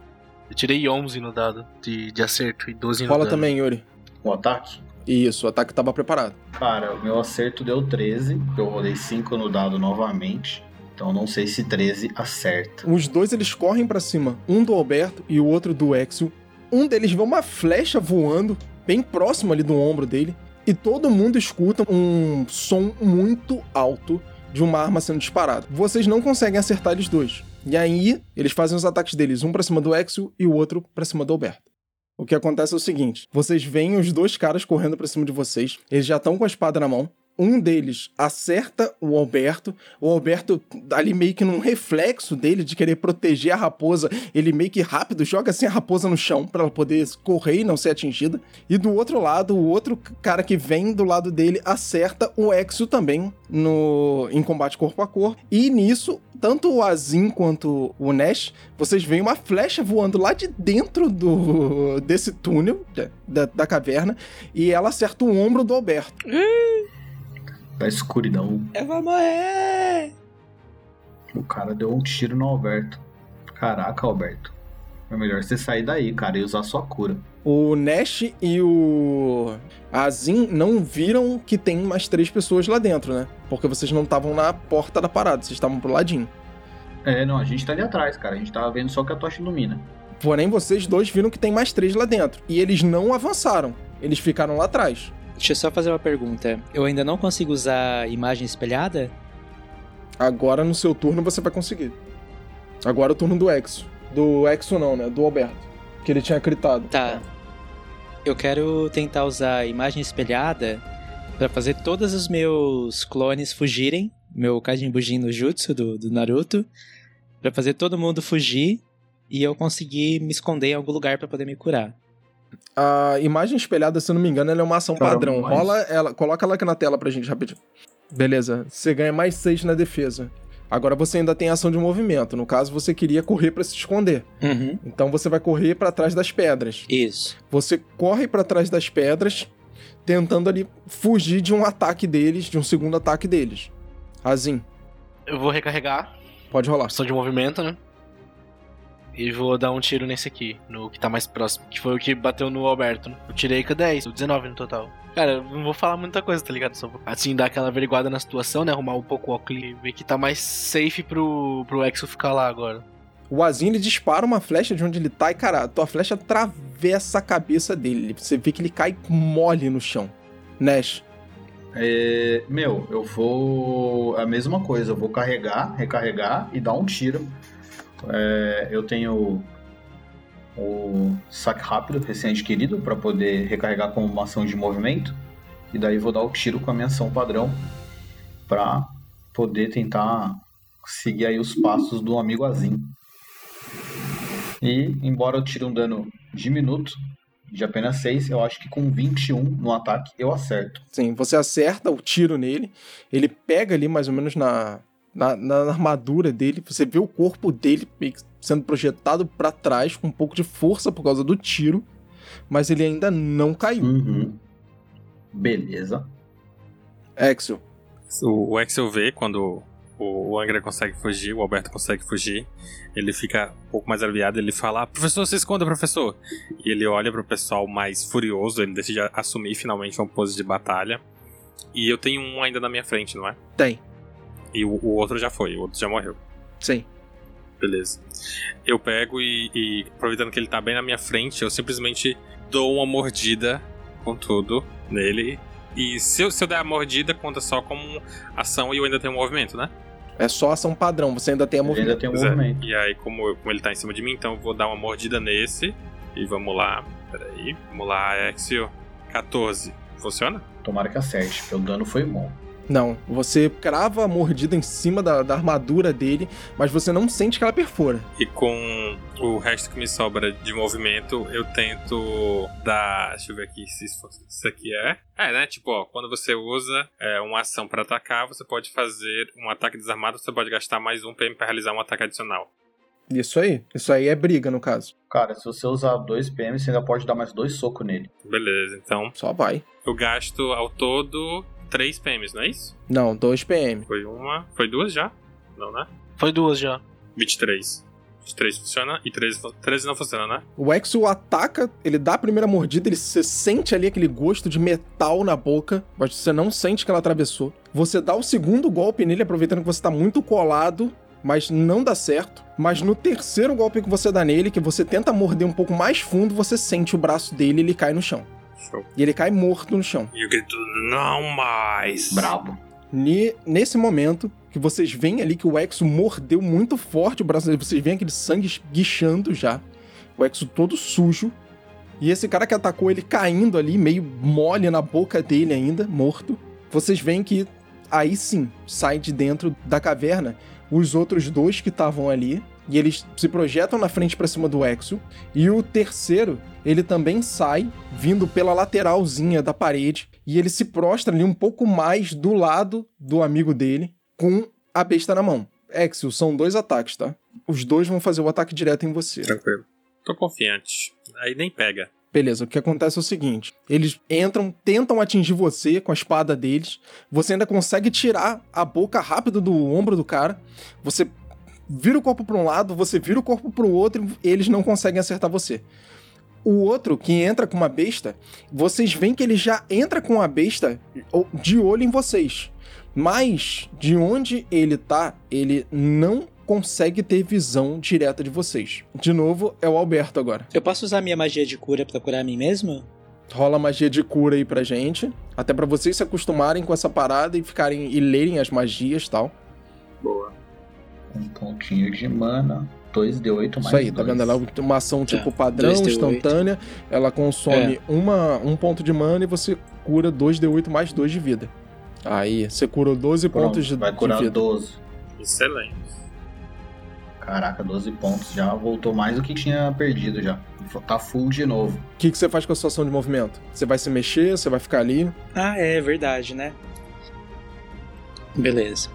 Eu tirei 11 no dado de, de acerto e 12 no Rola dano. também, Yuri. O ataque? Isso, o ataque estava preparado. Cara, o meu acerto deu 13. Eu rolei 5 no dado novamente. Então não sei se 13 acerta. Os dois eles correm pra cima, um do Alberto e o outro do Exio. Um deles vê uma flecha voando bem próximo ali do ombro dele e todo mundo escuta um som muito alto de uma arma sendo disparada. Vocês não conseguem acertar eles dois. E aí, eles fazem os ataques deles, um pra cima do Exio e o outro pra cima do Alberto. O que acontece é o seguinte: vocês veem os dois caras correndo pra cima de vocês, eles já estão com a espada na mão. Um deles acerta o Alberto. O Alberto, ali meio que num reflexo dele de querer proteger a raposa, ele meio que rápido joga assim a raposa no chão para ela poder correr e não ser atingida. E do outro lado, o outro cara que vem do lado dele acerta o Exo também no em combate corpo a corpo. E nisso, tanto o Azim quanto o Nash, vocês veem uma flecha voando lá de dentro do desse túnel da, da caverna e ela acerta o ombro do Alberto. Da escuridão. Eu vou morrer! O cara deu um tiro no Alberto. Caraca, Alberto. É melhor você sair daí, cara, e usar sua cura. O Nash e o Azim não viram que tem mais três pessoas lá dentro, né? Porque vocês não estavam na porta da parada, vocês estavam pro ladinho. É, não, a gente tá ali atrás, cara. A gente tava vendo só que a tocha ilumina. Porém, vocês dois viram que tem mais três lá dentro. E eles não avançaram. Eles ficaram lá atrás. Deixa eu só fazer uma pergunta. Eu ainda não consigo usar imagem espelhada? Agora no seu turno você vai conseguir. Agora é o turno do Exo. Do Exo não, né? Do Alberto. Que ele tinha critado. Tá. Eu quero tentar usar imagem espelhada pra fazer todos os meus clones fugirem. Meu Kajin Bujin no Jutsu do, do Naruto. Pra fazer todo mundo fugir e eu conseguir me esconder em algum lugar pra poder me curar. A imagem espelhada, se eu não me engano, ela é uma ação Cara, padrão. mas- Rola ela, coloca ela aqui na tela pra gente rapidinho. Beleza. Você ganha mais 6 na defesa. Agora você ainda tem ação de movimento. No caso, você queria correr pra se esconder. Uhum. Então você vai correr pra trás das pedras. Isso. Você corre pra trás das pedras, tentando ali fugir de um ataque deles, de um segundo ataque deles. Azim, Eu vou recarregar, pode rolar. ação de movimento, né? E vou dar um tiro nesse aqui, no que tá mais próximo. Que foi o que bateu no Alberto. né? Eu tirei com 10, 19 no total. Cara, eu não vou falar muita coisa, tá ligado? Só vou, assim, dar aquela averiguada na situação, né? Arrumar um pouco o óculos e ver que tá mais safe pro, pro Exo ficar lá agora. O Azim ele dispara uma flecha de onde ele tá e, cara, a tua flecha atravessa a cabeça dele. Você vê que ele cai mole no chão. Nash, É, meu, eu vou. A mesma coisa, eu vou carregar, recarregar e dar um tiro. É, eu tenho o saque rápido recém-adquirido para poder recarregar como uma ação de movimento. E daí vou dar o tiro com a minha ação padrão para poder tentar seguir aí os passos do amigo Azim. E embora eu tire um dano diminuto, de apenas 6, eu acho que com 21 no ataque eu acerto. sim, você acerta o tiro nele, ele pega ali mais ou menos na, na, na armadura dele, você vê o corpo dele sendo projetado pra trás com um pouco de força por causa do tiro, mas ele ainda não caiu. Uhum. Beleza. Exo, O, o Excel vê quando o, o Angra consegue fugir, o Alberto consegue fugir. Ele fica um pouco mais aliviado. Ele fala: ah, Professor, se esconda, professor. E ele olha pro pessoal mais furioso. Ele decide assumir finalmente uma pose de batalha. E eu tenho um ainda na minha frente, não é? tem, E o, o outro já foi, o outro já morreu. sim. Beleza. Eu pego e, e, aproveitando que ele tá bem na minha frente, eu simplesmente dou uma mordida com tudo nele. E se eu, se eu der a mordida, conta só como ação e eu ainda tenho um movimento, né? É só ação padrão, você ainda tem a movimento. ainda tem um é. movimento. E aí, como, eu- como ele tá em cima de mim, então eu vou dar uma mordida nesse. E vamos lá. Peraí. Vamos lá, Exio. 14. Funciona? Tomara que acerte, porque o dano foi bom. Não, você crava a mordida em cima da, da armadura dele, mas você não sente que ela perfora. E com o resto que me sobra de movimento, eu tento dar. Deixa eu ver aqui se isso, isso aqui é. É, né? Tipo, ó, quando você usa é, uma ação pra atacar, você pode fazer um ataque desarmado, você pode gastar mais um PM pra realizar um ataque adicional. Isso aí. Isso aí é briga, no caso. Cara, se você usar 2 PM, você ainda pode dar mais dois socos nele. Beleza, então Só vai. eu gasto ao todo 3 PMs, não é isso? Não, 2 PM. Foi uma. Foi duas já? Não, né? Foi duas já. 23. 23 funciona e 13, fu- 13 não funciona, né? O Exo ataca, ele dá a primeira mordida, ele você sente ali aquele gosto de metal na boca, mas você não sente que ela atravessou. Você dá o segundo golpe nele, aproveitando que você tá muito colado, mas não dá certo. Mas no terceiro golpe que você dá nele, que você tenta morder um pouco mais fundo, você sente o braço dele e ele cai no chão. Show. E ele cai morto no chão. E eu grito, não mais! Brabo. Ne- nesse momento, que vocês veem ali que o Exo mordeu muito forte o braço dele, vocês veem aquele sangue esguichando já. O Exo todo sujo. E esse cara que atacou ele caindo ali, meio mole na boca dele ainda, morto. Vocês veem que aí sim, sai de dentro da caverna os outros dois que estavam ali. E eles se projetam na frente pra cima do Exo. E o terceiro, ele também sai, vindo pela lateralzinha da parede. E ele se prostra ali um pouco mais do lado do amigo dele, com a besta na mão. Exo, são dois ataques, tá? Os dois vão fazer o ataque direto em você. Tranquilo. Tô confiante. Aí nem pega. Beleza, o que acontece é o seguinte: eles entram, tentam atingir você com a espada deles. Você ainda consegue tirar a boca rápido do ombro do cara. Você vira o corpo para um lado, você vira o corpo para o outro e eles não conseguem acertar você. O outro que entra com uma besta, vocês veem que ele já entra com a besta de olho em vocês. Mas de onde ele tá, ele não consegue ter visão direta de vocês. De novo, é o Alberto agora. Eu posso usar minha magia de cura pra curar a mim mesmo? rola magia de cura aí pra gente. Até pra vocês se acostumarem com essa parada e ficarem e lerem as magias e tal. Boa. Um pontinho de mana. 2d8 mais Isso aí, tá dois. vendo? Ela é uma ação tipo Tá, padrão, 2d8. instantânea. Ela consome uma, um ponto de mana e você cura 2d8 mais 2 de vida. Aí, você curou 12 Pronto, pontos de, vai de curar vida. 12. Excelente. Caraca, 12 pontos. Já voltou mais do que tinha perdido já. Tá full de novo. O que, que você faz com a sua ação de movimento? Você vai se mexer, você vai ficar ali. Ah, é verdade, né? Beleza.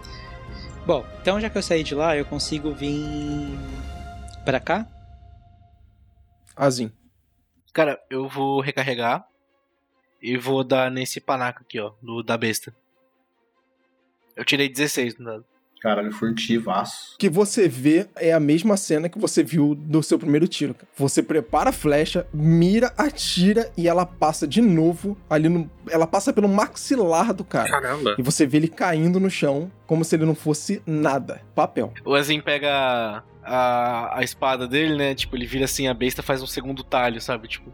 Bom, então já que eu saí de lá, eu consigo vir pra cá? Azim. Cara, eu vou recarregar e vou dar nesse panaca aqui, ó, do, da besta. Eu tirei 16 no dado. Caralho, furtivaço. O que você vê é a mesma cena que você viu do seu primeiro tiro. Você prepara a flecha, mira, atira e ela passa de novo ali no. Ela passa pelo maxilar do cara. Caramba. E você vê ele caindo no chão como se ele não fosse nada. Papel. O Azim pega a, a espada dele, né? Tipo, ele vira assim a besta, faz um segundo talho, sabe? Tipo,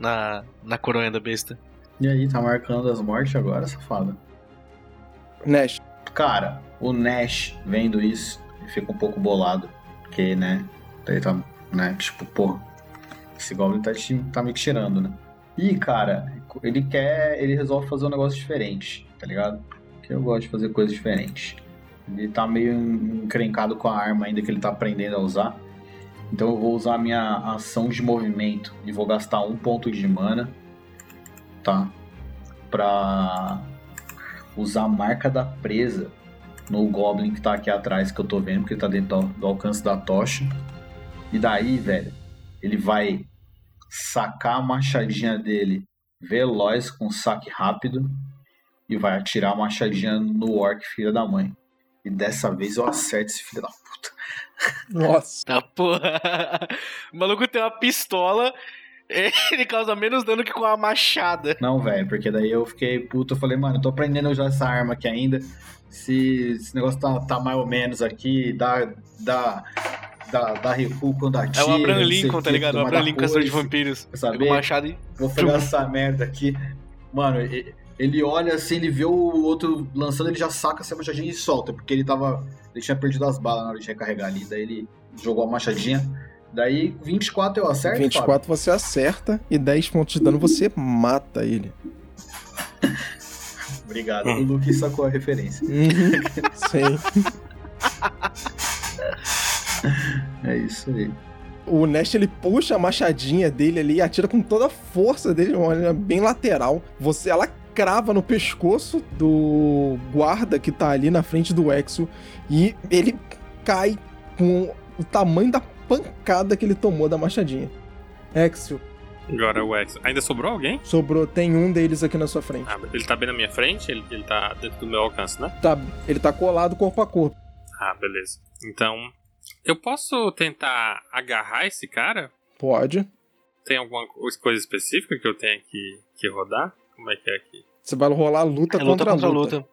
na, na coronha da besta. E aí, tá marcando as mortes agora, safada? Nash. Cara, o Nash vendo isso, fica um pouco bolado. Porque, né? Ele tá, né? Tipo, pô, esse Goblin tá, tá me tirando, né? E, cara, ele quer. Ele resolve fazer um negócio diferente, tá ligado? Porque eu gosto de fazer coisas diferentes. Ele tá meio encrencado com a arma ainda que ele tá aprendendo a usar. Então eu vou usar a minha ação de movimento e vou gastar um ponto de mana, tá? Pra usar a marca da presa no Goblin que tá aqui atrás, que eu tô vendo, porque ele tá dentro do, do alcance da tocha. E daí, velho, ele vai sacar a machadinha dele veloz, com saque rápido, e vai atirar a machadinha no Orc, filha da mãe. E dessa vez eu acerto esse filho da puta. Nossa. Tá porra. O maluco tem uma pistola, ele causa menos dano que com a machada. Não, velho, porque daí eu fiquei puto. Eu falei, mano, eu tô aprendendo a usar essa arma aqui ainda. Se esse negócio tá, tá mais ou menos aqui, dá, dá, dá, dá recuo quando É atira. o Abraham Lincoln, tá ligado? O Abraham da Lincoln, caçador de vampiros. O machado e. Vou pegar essa merda aqui. Mano, ele olha assim, ele vê o outro lançando, ele já saca essa machadinha e solta, porque ele tava. Ele tinha perdido as balas na hora de recarregar ali. Daí ele jogou a machadinha. Daí 24 eu acerto. 24 você acerta e 10 pontos de dano você mata ele. Fábio? Obrigado. Hum. O Luke sacou a referência. Uhum. Sim. É isso aí. O Nest ele puxa a machadinha dele ali e atira com toda a força dele, uma maneira bem lateral. Você, ela crava no pescoço do guarda que tá ali na frente do Exo e ele cai com o tamanho da pancada que ele tomou da machadinha. Exo, Agora o X. Ainda sobrou alguém? sobrou, tem um deles aqui na sua frente. Ah, ele tá bem na minha frente? Ele, ele tá dentro do meu alcance, né? Tá, ele tá colado corpo a corpo. Ah, beleza. Então, eu posso tentar agarrar esse cara? Pode. Tem alguma co- coisa específica que eu tenha que, que rodar? Como é que é aqui? Você vai rolar luta, É luta contra, contra luta. luta.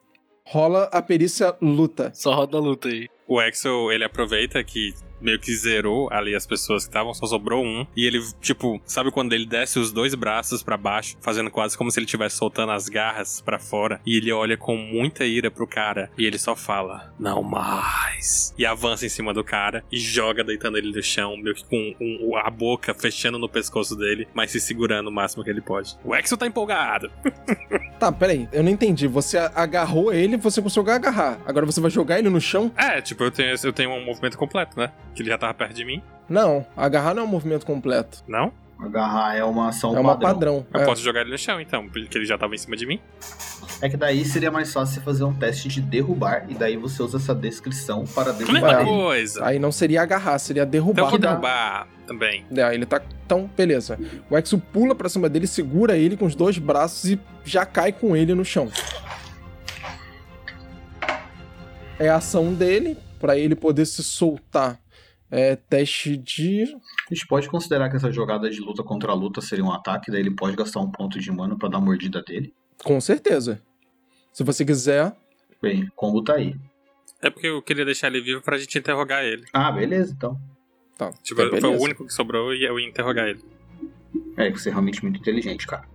Rola a perícia luta. Só roda a luta aí. O Exo, ele aproveita que meio que zerou ali as pessoas que estavam, só sobrou um. E ele, tipo, sabe quando ele desce os dois braços pra baixo, fazendo quase como se ele estivesse soltando as garras pra fora. E ele olha com muita ira pro cara. E ele só fala, não mais. E avança em cima do cara e joga deitando ele no chão, meio que com um- a boca fechando no pescoço dele, mas se segurando o máximo que ele pode. O Exo tá empolgado. Tá, peraí, eu não entendi. Você agarrou ele, você conseguiu agarrar. Agora você vai jogar ele no chão? É, tipo, eu tenho, eu tenho um movimento completo, né? Que ele já tava perto de mim. Não, agarrar não é um movimento completo. Não? Agarrar é uma ação é uma padrão. padrão. Eu é. posso jogar ele no chão, então, porque ele já tava em cima de mim. É que daí seria mais fácil você fazer um teste de derrubar e daí você usa essa descrição para Mesma derrubar ele. coisa. Aí não seria agarrar, seria Então derrubar. eu vou derrubar também. É, ele tá. Então, beleza. O Exo pula pra cima dele, segura ele com os dois braços e já cai com ele no chão. É a ação dele, pra ele poder se soltar. É teste de. A gente pode considerar que essa jogada de luta contra luta seria um ataque, daí ele pode gastar um ponto de mana pra dar mordida dele. Com certeza. Se você quiser. Bem, combo tá aí. É porque eu queria deixar ele vivo pra gente interrogar ele. Ah, beleza, então. Tá. Tipo, tá, foi o único que sobrou e eu ia interrogar ele. É, você é realmente muito inteligente, cara.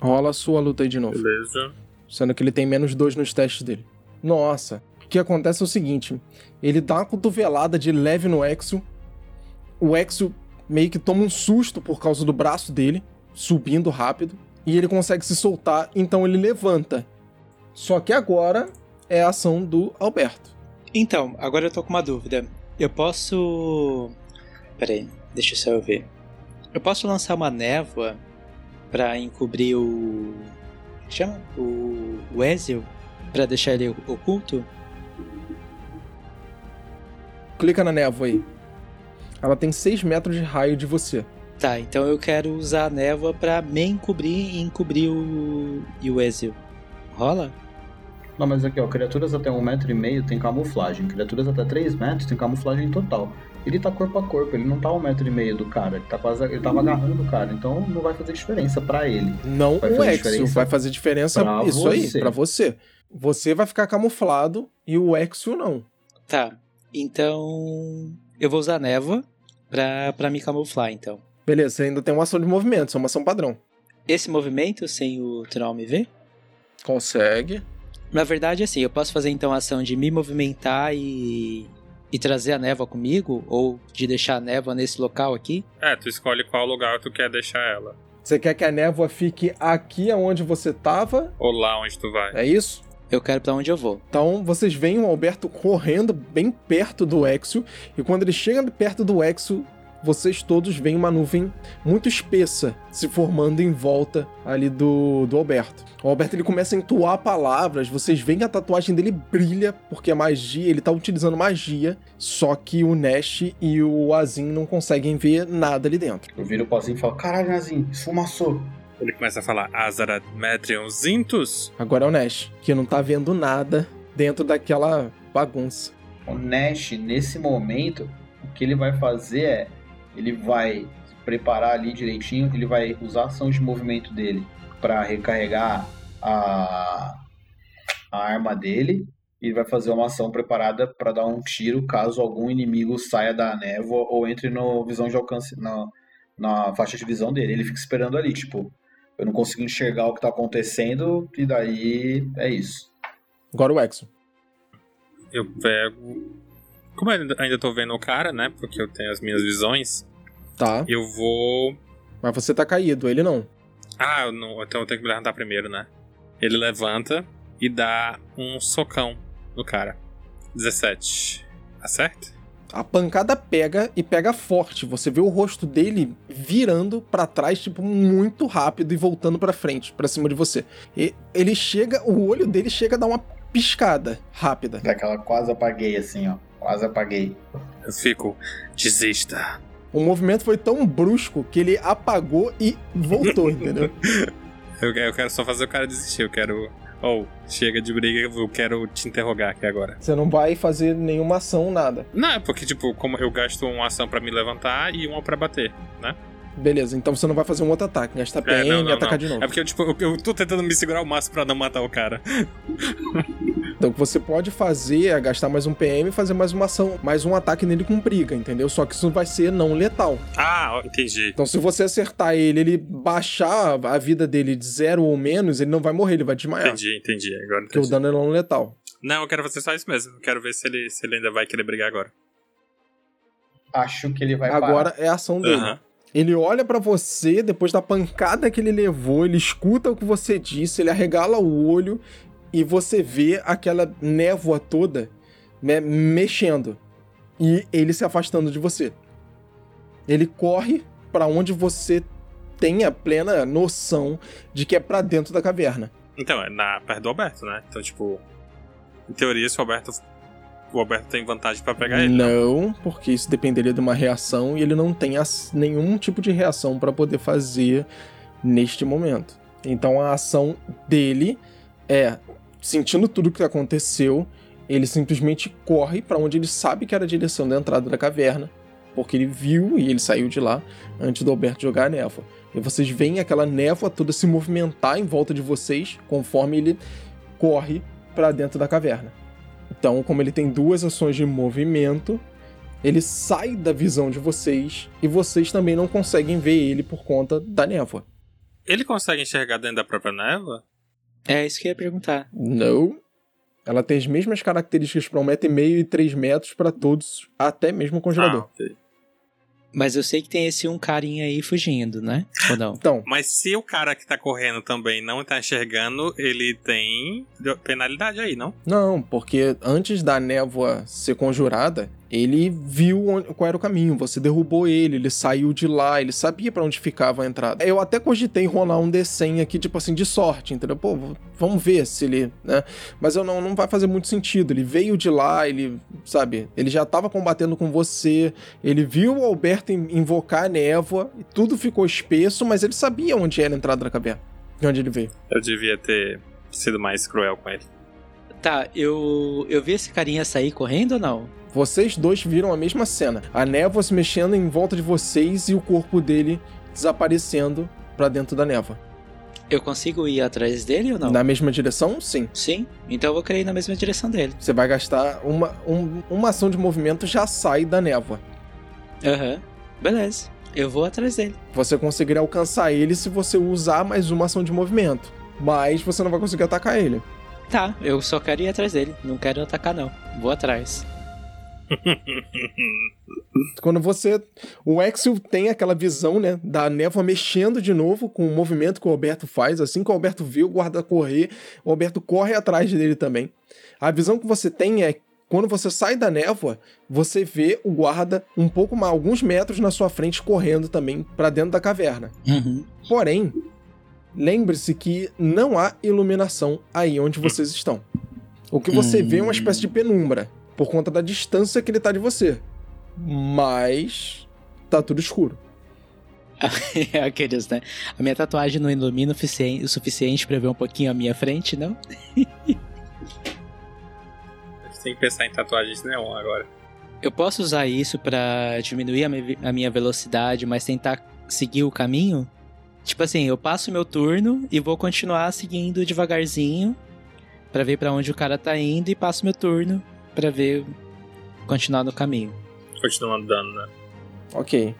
Rola a sua luta aí de novo. Beleza. Sendo que ele tem menos dois nos testes dele. Nossa. O que acontece é o seguinte: ele dá uma cotovelada de leve no Exo. O Exo meio que toma um susto por causa do braço dele, subindo rápido. E ele consegue se soltar, então ele levanta. Só que agora é a ação do Alberto. Então, agora eu tô com uma dúvida. Eu posso. Peraí, deixa eu só ver. Eu posso lançar uma névoa pra encobrir o. Chama? O. O Ezio? Pra deixar ele oculto? Clica na névoa aí. Ela tem 6 metros de raio de você. Tá, então eu quero usar a névoa pra me encobrir e encobrir o. e o Ezio. Rola? Não, mas aqui, ó, criaturas até um metro e meio tem camuflagem. Criaturas até 3 metros tem camuflagem total. Ele tá corpo a corpo, ele não tá um metro e meio do cara. Ele, tá quase, ele tava agarrando o cara, então não vai fazer diferença pra ele. Não Vai o fazer Exo. diferença Vai fazer diferença pra isso aí, você. pra você. Você vai ficar camuflado e o Exo não. Tá, então. Eu vou usar a névoa pra, pra me camuflar, então. Beleza, você ainda tem uma ação de movimento, isso é uma ação padrão. Esse movimento, sem o Troll me ver? Consegue. Na verdade, assim, eu posso fazer então a ação de me movimentar e. e trazer a névoa comigo? Ou de deixar a névoa nesse local aqui? É, tu escolhe qual lugar tu quer deixar ela. Você quer que a névoa fique aqui onde você tava? Ou lá onde tu vai. É isso? Eu quero pra onde eu vou. Então vocês veem o Alberto correndo bem perto do Exo, e quando ele chega perto do Exo, vocês todos veem uma nuvem muito espessa se formando em volta ali do, do Alberto. O Alberto ele começa a entoar palavras, vocês veem que a tatuagem dele brilha, porque a magia, ele tá utilizando magia, só que o Nash e o Azim não conseguem ver nada ali dentro. Eu viro o pozinho e falo, caralho, Nazinho, esfumaçou. Ele começa a falar Azarat Metrion Zintus. Agora é o Nash, que não tá vendo nada dentro daquela bagunça. O Nash, nesse momento, o que ele vai fazer é, ele vai se preparar ali direitinho, ele vai usar a ação de movimento dele para recarregar a, a arma dele e vai fazer uma ação preparada para dar um tiro caso algum inimigo saia da névoa ou entre no visão de alcance na, na faixa de visão dele. Ele fica esperando ali, tipo, eu não consigo enxergar o que tá acontecendo e daí é isso. Agora o Exo. Eu pego. Como eu ainda- tô vendo o cara, né? Porque eu tenho as minhas visões. Tá. Eu vou. Mas você tá caído, ele não. Ah, eu não, então eu tenho que me levantar primeiro, né? Ele levanta e dá um socão no cara. 17. Acerta? A pancada pega e pega forte. Você vê o rosto dele virando pra trás, tipo, muito rápido e voltando pra frente, pra cima de você. E ele chega, o olho dele chega a dar uma piscada rápida. Daquela quase apaguei assim, ó. Quase apaguei. Eu fico. Desista. O movimento foi tão brusco que ele apagou e voltou, entendeu? Eu, eu quero só fazer o cara desistir. Eu quero. Ou, chega de briga, eu quero te interrogar aqui agora. Você não vai fazer nenhuma ação, nada. Não, porque, tipo, como eu gasto uma ação pra me levantar e uma pra bater, né? Beleza, então você não vai fazer um outro ataque. Gastar PM não, não, e atacar não. de novo. É porque, tipo, eu, eu tô tentando me segurar ao máximo pra não matar o cara. Então o que você pode fazer é gastar mais um PM e fazer mais uma ação, mais um ataque nele com briga, entendeu? Só que isso vai ser não letal. Ah, entendi. Então se você acertar ele, ele baixar a vida dele de zero ou menos, ele não vai morrer, ele vai desmaiar. Entendi, entendi. Agora Porque o entendi. dano é não letal. Não, eu quero fazer só isso mesmo. Eu quero ver se ele, se ele ainda vai querer brigar agora. Acho que ele vai Agora é a ação dele. Aham. Ele olha pra você, depois da pancada que ele levou, ele escuta o que você disse, ele arregala o olho e você vê aquela névoa toda né, mexendo e ele se afastando de você. Ele corre pra onde você tem a plena noção de que é pra dentro da caverna. Então, é na, perto do Alberto, né? Então, tipo, em teoria, se o Alberto. O Alberto tem vantagem pra pegar ele. não, porque isso dependeria de uma reação e ele não tem nenhum tipo de reação pra poder fazer neste momento. Então a ação dele é, sentindo tudo que aconteceu, ele simplesmente corre pra onde ele sabe que era a direção da entrada da caverna, porque ele viu e ele saiu de lá antes do Alberto jogar a névoa. E vocês veem aquela névoa toda se movimentar em volta de vocês conforme ele corre pra dentro da caverna. Então, como ele tem duas ações de movimento, ele sai da visão de vocês e vocês também não conseguem ver ele por conta da névoa. Ele consegue enxergar dentro da própria névoa? É isso que eu ia perguntar. Não. Ela tem as mesmas características para um metro e meio e três metros para todos, até mesmo o congelador. Ah, ok. Mas eu sei que tem esse um carinha aí fugindo, né? Ou não? Então, Mas se o cara que tá correndo também não tá enxergando, ele tem penalidade aí, não? não, porque antes da névoa ser conjurada, ele viu qual era o caminho. Você derrubou ele, ele saiu de lá, ele sabia pra onde ficava a entrada. Eu até cogitei rolar um D100 aqui, tipo assim, de sorte, entendeu? Pô, vamos ver se ele, né? Mas eu não, não vai fazer muito sentido. Ele veio de lá, ele, sabe, ele já tava combatendo com você, ele viu o Alberto in- invocar a névoa, e tudo ficou espesso, mas ele sabia onde era a entrada da caverna. De onde ele veio. Eu devia ter sido mais cruel com ele. Tá, eu, eu vi esse carinha sair correndo ou não? Vocês dois viram a mesma cena. A névoa se mexendo em volta de vocês e o corpo dele desaparecendo pra dentro da névoa. Eu consigo ir atrás dele ou não? Na mesma direção? Sim. Sim? Então eu vou querer ir na mesma direção dele. Você vai gastar uma, um- uma ação de movimento já sai da névoa. Aham. Beleza. Eu vou atrás dele. Você conseguirá alcançar ele se você usar mais uma ação de movimento. Mas você não vai conseguir atacar ele. Tá, eu só quero ir atrás dele. Não quero atacar, não. Vou atrás. Quando você. O Exil tem aquela visão, né? Da névoa mexendo de novo com o movimento que o Alberto faz. Assim que o Alberto vê o guarda correr, o Alberto corre atrás dele também. A visão que você tem é. Quando você sai da névoa, você vê o guarda um pouco mais, alguns metros na sua frente, correndo também para dentro da caverna. Uhum. Porém, lembre-se que não há iluminação aí onde vocês estão. O que você vê é uma espécie de penumbra, por conta da distância que ele tá de você. Mas tá tudo escuro. Aqueles, né? A minha tatuagem não ilumina o suficien- o suficiente pra ver um pouquinho a minha frente, não? A gente tem que pensar em tatuagens neon agora. Eu posso usar isso pra diminuir a mi- a minha velocidade, mas tentar seguir o caminho? Tipo assim, eu passo meu turno e vou continuar seguindo devagarzinho pra ver pra onde o cara tá indo e passo meu turno pra ver continuar no caminho. Continua andando, né? Ok.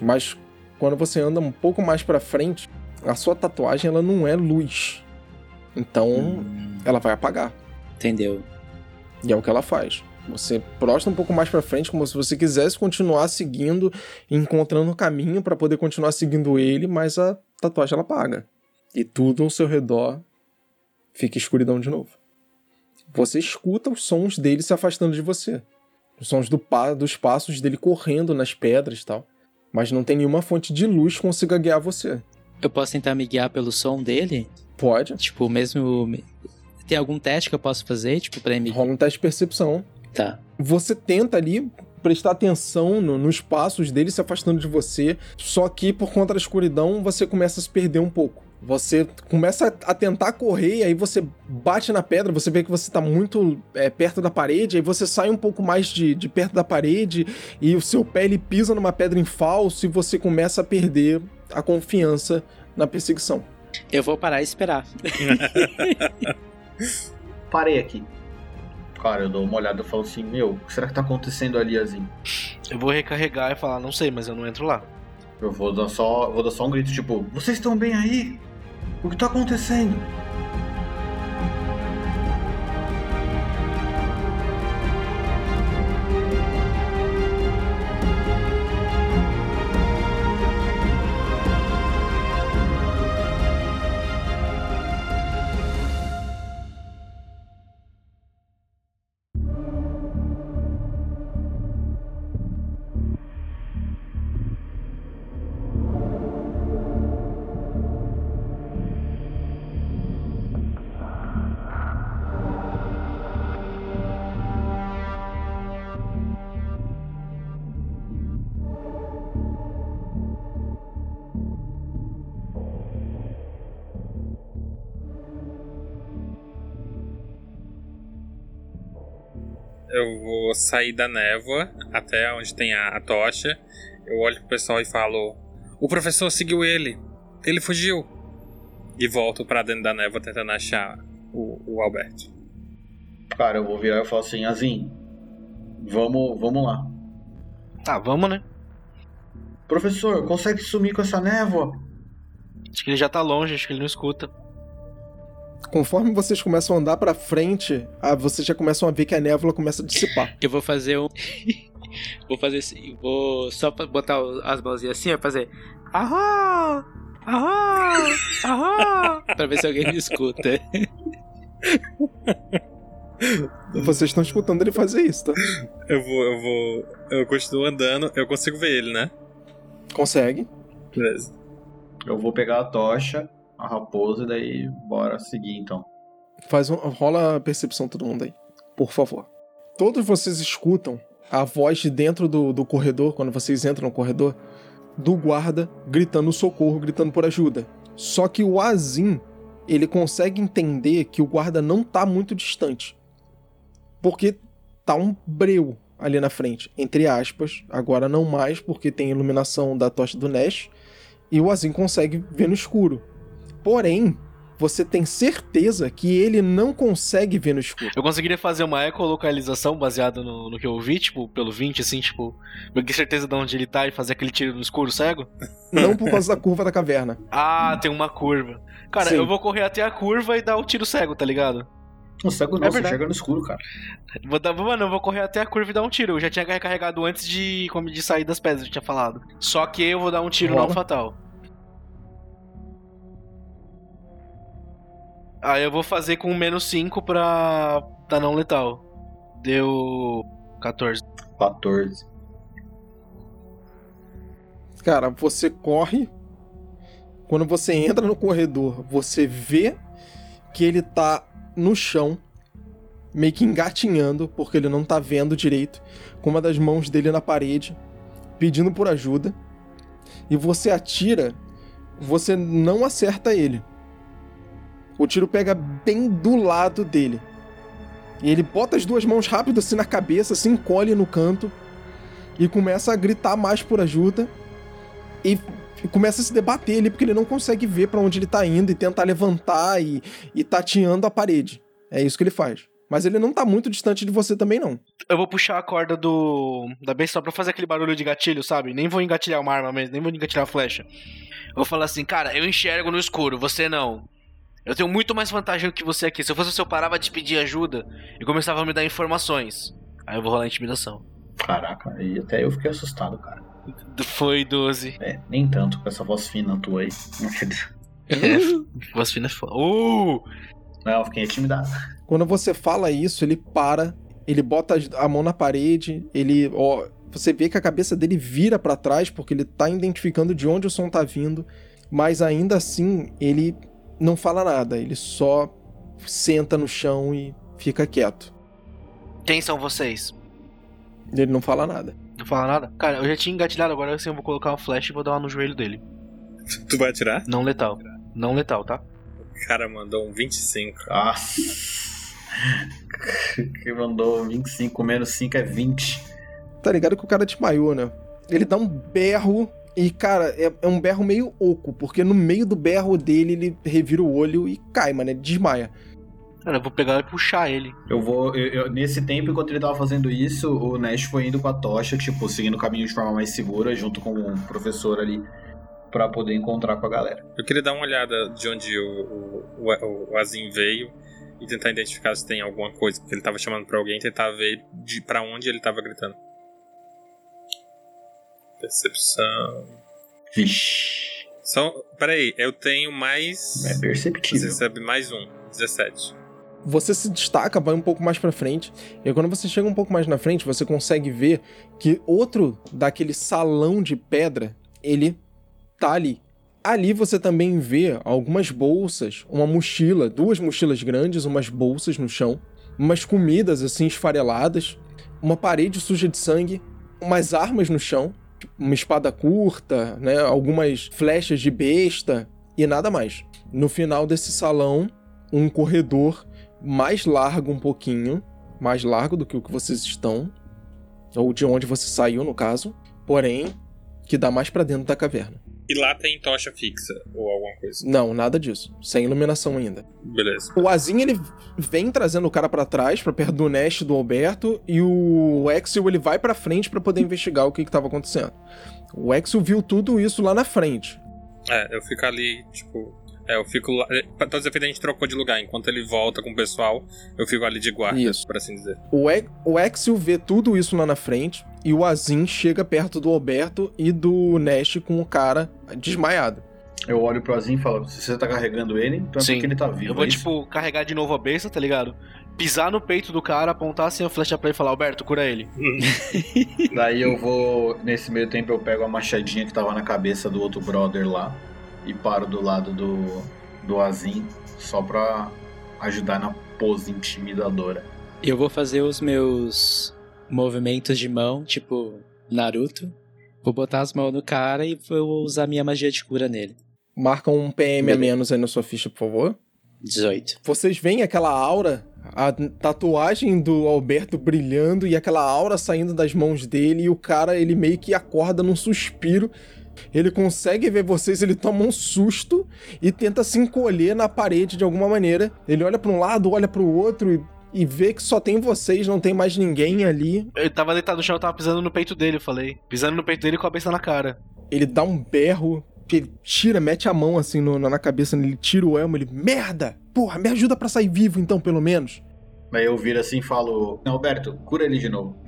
Mas quando você anda um pouco mais pra frente, a sua tatuagem ela não é luz. Então ela vai apagar. Entendeu? E é o que ela faz. Você prostra um pouco mais pra frente, como se você quisesse continuar seguindo, encontrando o caminho pra poder continuar seguindo ele, mas a tatuagem ela apaga. E tudo ao seu redor fica escuridão de novo. Você escuta os sons dele se afastando de você. Os sons do pa dos passos dele correndo nas pedras e tal. Mas não tem nenhuma fonte de luz que consiga guiar você. Eu posso tentar me guiar pelo som dele? Pode. Tipo, mesmo. Tem algum teste que eu posso fazer, tipo, pra me. Rola um teste de percepção. Tá. Você tenta ali prestar atenção no- nos passos dele se afastando de você, só que por conta da escuridão você começa a se perder um pouco. Você começa a tentar correr, e aí você bate na pedra, você vê que você tá muito é, perto da parede, aí você sai um pouco mais de, de perto da parede, e o seu pé ele pisa numa pedra em falso, e você começa a perder a confiança na perseguição. Eu vou parar e esperar. Parei aqui. Cara, eu dou uma olhada e falo assim, meu, o que será que tá acontecendo ali, Azim? Eu vou recarregar e falar, não sei, mas eu não entro lá. Eu vou dar só, vou dar só um grito, tipo, vocês estão bem aí? O que tá acontecendo? Eu vou sair da névoa até onde tem a, a tocha. Eu olho pro pessoal e falo: O professor seguiu ele. Ele fugiu. E volto pra dentro da névoa tentando achar o, o Alberto. Cara, eu vou virar e falo assim, Azim, vamos, vamos lá. Tá, vamos, né? Professor, consegue sumir com essa névoa? Acho que ele já tá longe, acho que ele não escuta. Conforme vocês começam a andar pra frente, vocês já começam a ver que a névoa começa a dissipar. Eu vou fazer um. vou fazer assim. Vou só pra botar as mãozinhas assim, eu fazer. Ahá! Ahá! Ahá! pra ver se alguém me escuta. Vocês estão escutando ele fazer isso, tá? Eu vou, eu vou. Eu continuo andando, eu consigo ver ele, né? Consegue. Beleza. Eu vou pegar a tocha, a raposa, e daí bora seguir então. Faz um, rola a percepção todo mundo aí, por favor. Todos vocês escutam a voz de dentro do, do corredor, quando vocês entram no corredor, do guarda gritando socorro, gritando por ajuda. Só que o Azim, ele consegue entender que o guarda não tá muito distante. Porque tá um breu ali na frente, entre aspas. Agora não mais, porque tem iluminação da tocha do Nash. E o Azim consegue ver no escuro. Porém, você tem certeza que ele não consegue ver no escuro. Eu conseguiria fazer uma ecolocalização baseada no, no que eu vi, tipo, pelo 20, assim, tipo, eu tenho certeza de onde ele tá e fazer aquele tiro no escuro cego? Não por causa da curva da caverna. Ah, tem uma curva. Cara, Sim. eu vou correr até a curva e dar o tiro cego, tá ligado? O cego não, É você chega no escuro, cara. Vou dar, mano, eu vou correr até a curva e dar um tiro. Eu já tinha recarregado antes de, como de sair das pedras, eu tinha falado. Só que eu vou dar um tiro Rola. não fatal. Aí eu vou fazer com menos 5 pra, pra não letal. Deu 14. 14. Cara, você corre. Quando você entra no corredor, você vê que ele tá no chão, meio que engatinhando, porque ele não tá vendo direito, com uma das mãos dele na parede, pedindo por ajuda. E você atira, você não acerta ele. O tiro pega bem do lado dele. E ele bota as duas mãos rápido assim na cabeça, se encolhe no canto e começa a gritar mais por ajuda e começa a se debater ali porque ele não consegue ver pra onde ele tá indo e tentar levantar e, e tateando a parede. É isso que ele faz. Mas ele não tá muito distante de você também, não. Eu vou puxar a corda do da besta só pra fazer aquele barulho de gatilho, sabe? Nem vou engatilhar uma arma mesmo, nem vou engatilhar a flecha. Eu vou falar assim, cara, eu enxergo no escuro, você não. Eu tenho muito mais vantagem do que você aqui. Se eu fosse você, eu parava de pedir ajuda e começava a me dar informações. Aí eu vou rolar intimidação. Caraca, e até eu fiquei assustado, cara. Foi 12. É, nem tanto com essa voz fina tua aí. É, voz fina é foda. Uh! Não, fiquei intimidado. Quando você fala isso, ele para, ele bota a mão na parede, ele, ó, você vê que a cabeça dele vira pra trás porque ele tá identificando de onde o som tá vindo, mas ainda assim ele não fala nada, ele só senta no chão e fica quieto. Quem são vocês? Ele não fala nada. Não fala nada? Cara, eu já tinha engatilhado, agora assim eu vou colocar uma flash e vou dar uma no joelho dele. Tu vai atirar? Não letal. Não letal, tá? O cara mandou um 25. Nossa. Que mandou 25 menos 5 é 20. Tá ligado que o cara desmaiou, né? Ele dá um berro e, cara, é, é um berro meio oco, porque no meio do berro dele ele revira o olho e cai, mano, ele desmaia. Cara, eu vou pegar e puxar ele. Eu vou. eu- eu- nesse tempo, enquanto ele tava fazendo isso, o Nash foi indo com a tocha, tipo, seguindo o caminho de forma mais segura, junto com o professor ali, pra poder encontrar com a galera. Eu queria dar uma olhada de onde o, o, o, o Azim veio e tentar identificar se tem alguma coisa, porque ele tava chamando pra alguém, tentar ver de pra onde ele tava gritando. Percepção. Vixe. Só, peraí, eu tenho mais. É Você perceptível. recebe mais um, 17. Você se destaca, vai um pouco mais pra frente, e quando você chega um pouco mais na frente, você consegue ver que outro daquele salão de pedra, ele tá ali. Ali você também vê algumas bolsas, uma mochila, duas mochilas grandes, umas bolsas no chão, umas comidas assim esfareladas, uma parede suja de sangue, umas armas no chão, uma espada curta, né, algumas flechas de besta e nada mais. No final desse salão, um corredor mais largo um pouquinho, mais largo do que o que vocês estão, ou de onde você saiu no caso, porém que dá mais pra dentro da caverna. E lá tem tocha fixa ou alguma coisa. Não, nada disso, sem iluminação ainda. Beleza. O Azim ele vem trazendo o cara pra trás, pra perto do Nest do Alberto, e o Exil ele vai pra frente pra poder investigar o que que tava acontecendo. O Exil viu tudo isso lá na frente. É, eu fico ali, tipo. É, eu fico lá. é, Pra todos os efeitos a gente trocou de lugar. Enquanto ele volta com o pessoal, eu fico ali de guarda, Isso. por assim dizer. O, e o Exil vê tudo isso lá na frente e o Azim chega perto do Alberto e do Nest com o cara desmaiado. Eu olho pro Azim e falo: se você tá carregando ele, então é Sim. porque ele tá vivo. Eu vou, é isso? tipo, carregar de novo a besta, tá ligado? Pisar no peito do cara, apontar assim a flecha pra ele e falar, Alberto, cura ele. Daí eu vou. Nesse meio tempo eu pego a machadinha que tava na cabeça do outro brother lá e paro do lado do, do Azim, só pra ajudar na pose intimidadora. Eu vou fazer os meus movimentos de mão, tipo Naruto. Vou botar as mãos no cara e vou usar minha magia de cura nele. Marca um PM a menos aí na sua ficha, por favor. 18. Vocês veem aquela aura, a tatuagem do Alberto brilhando e aquela aura saindo das mãos dele e o cara, ele meio que acorda num suspiro. Ele consegue ver vocês, ele toma um susto e tenta se encolher na parede de alguma maneira. Ele olha pra um lado, olha pro outro e, e vê que só tem vocês, não tem mais ninguém ali. Eu tava deitado no chão, eu tava pisando no peito dele, eu falei. Pisando no peito dele com a besta na cara. Ele dá um berro, que ele tira, mete a mão assim no- na cabeça, ele tira o elmo, ele, merda! Porra, me ajuda pra sair vivo então, pelo menos. Daí eu viro assim e falo: Não, Alberto, cura ele de novo.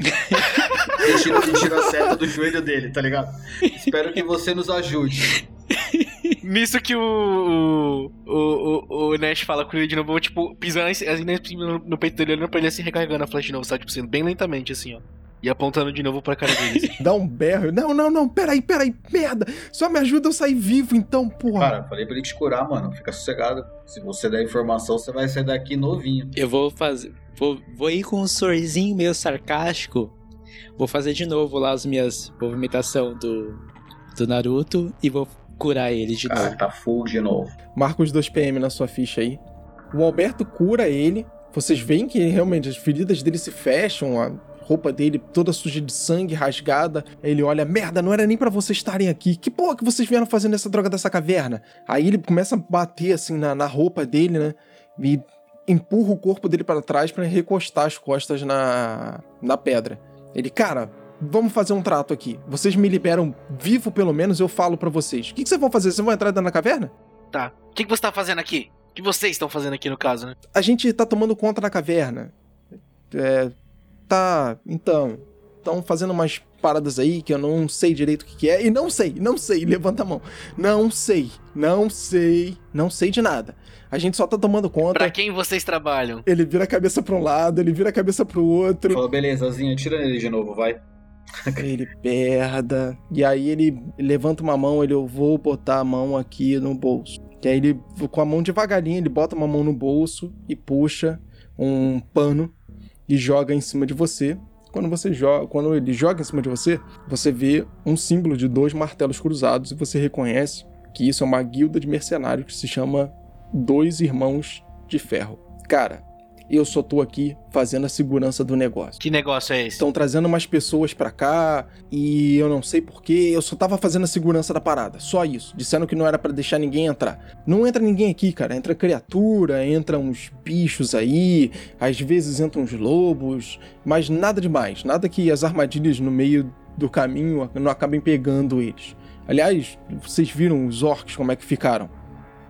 tiro, e tiro a seta do joelho dele, tá ligado? Espero que você nos ajude. Nisso que o. O, o, o Nash fala com ele de novo, tipo, pisando assim, assim, no peito dele, olhando pra ele assim, recarregando a flecha de novo, sabe? Tipo assim, bem lentamente, assim, ó. E apontando de novo pra cara dele. Dá um berro. Não, não, não, peraí, peraí, merda! Só me ajuda eu sair vivo então, porra. Cara, falei pra ele te curar, mano. Fica sossegado. Se você der informação, você vai sair daqui novinho. Eu vou fazer. Vou, vou ir com um sorrisinho meio sarcástico. Vou fazer de novo lá as minhas movimentação do, do Naruto e vou curar ele de Cara, novo. tá full de novo. Marca os dois PM na sua ficha aí. O Alberto cura ele. Vocês veem que realmente as feridas dele se fecham, a roupa dele toda suja de sangue, rasgada. Ele olha, merda, não era nem pra vocês estarem aqui. Que porra que vocês vieram fazendo essa droga dessa caverna? Aí ele começa a bater assim na, na roupa dele, né? E empurra o corpo dele pra trás pra recostar as costas na, na pedra. Ele, cara, vamos fazer um trato aqui. Vocês me liberam vivo, pelo menos, eu falo pra vocês. O que, que vocês vão fazer? Vocês vão entrar dentro da caverna? Tá. O que, que você tá fazendo aqui? O que vocês estão fazendo aqui no caso, né? A gente tá tomando conta da caverna. É. Tá. Então. Estão fazendo umas paradas aí que eu não sei direito o que, que é. E não sei, não sei, levanta a mão. Não sei, não sei, não sei de nada. A gente só tá tomando conta. Pra quem vocês trabalham? Ele vira a cabeça pra um lado, ele vira a cabeça pro outro. Falou, beleza, Zinho, tira ele de novo, vai. Ele perda. E aí ele levanta uma mão, ele, eu vou botar a mão aqui no bolso. E aí ele, com a mão devagarinho, ele bota uma mão no bolso e puxa um pano e joga em cima de você. Quando você joga, quando ele joga em cima de você, você vê um símbolo de dois martelos cruzados e você reconhece que isso é uma guilda de mercenários que se chama Dois Irmãos de Ferro. Cara, eu só tô aqui fazendo a segurança do negócio. Que negócio é esse? Estão trazendo umas pessoas pra cá e eu não sei porquê, eu só tava fazendo a segurança da parada, só isso. Disseram que não era pra deixar ninguém entrar. Não entra ninguém aqui, cara. Entra criatura, entra uns bichos aí, às vezes entram uns lobos, mas nada demais. Nada que as armadilhas no meio do caminho não acabem pegando eles. Aliás, vocês viram os orcs como é que ficaram?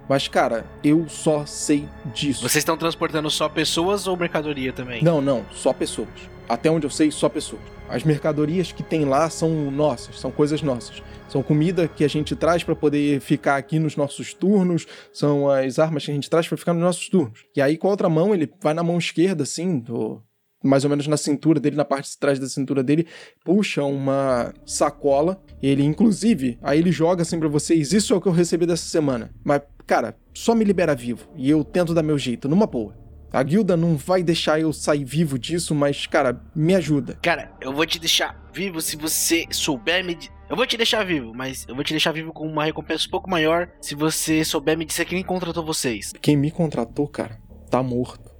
Mas, cara, eu só sei disso. Vocês estão transportando só pessoas ou mercadoria também? Não, não, só pessoas. Até onde eu sei, só pessoas. As mercadorias que tem lá são nossas, são coisas nossas. São comida que a gente traz para poder ficar aqui nos nossos turnos, são as armas que a gente traz para ficar nos nossos turnos. E aí com a outra mão, ele vai na mão esquerda assim, do mais ou menos na cintura dele, na parte de trás da cintura dele, puxa uma sacola. Ele, inclusive, aí ele joga assim pra vocês: Isso é o que eu recebi dessa semana. Mas, cara, só me libera vivo. E eu tento dar meu jeito, numa boa. A guilda não vai deixar eu sair vivo disso, mas, cara, me ajuda. Cara, eu vou te deixar vivo se você souber me. Eu vou te deixar vivo, mas eu vou te deixar vivo com uma recompensa um pouco maior se você souber me dizer quem contratou vocês. Quem me contratou, cara, tá morto.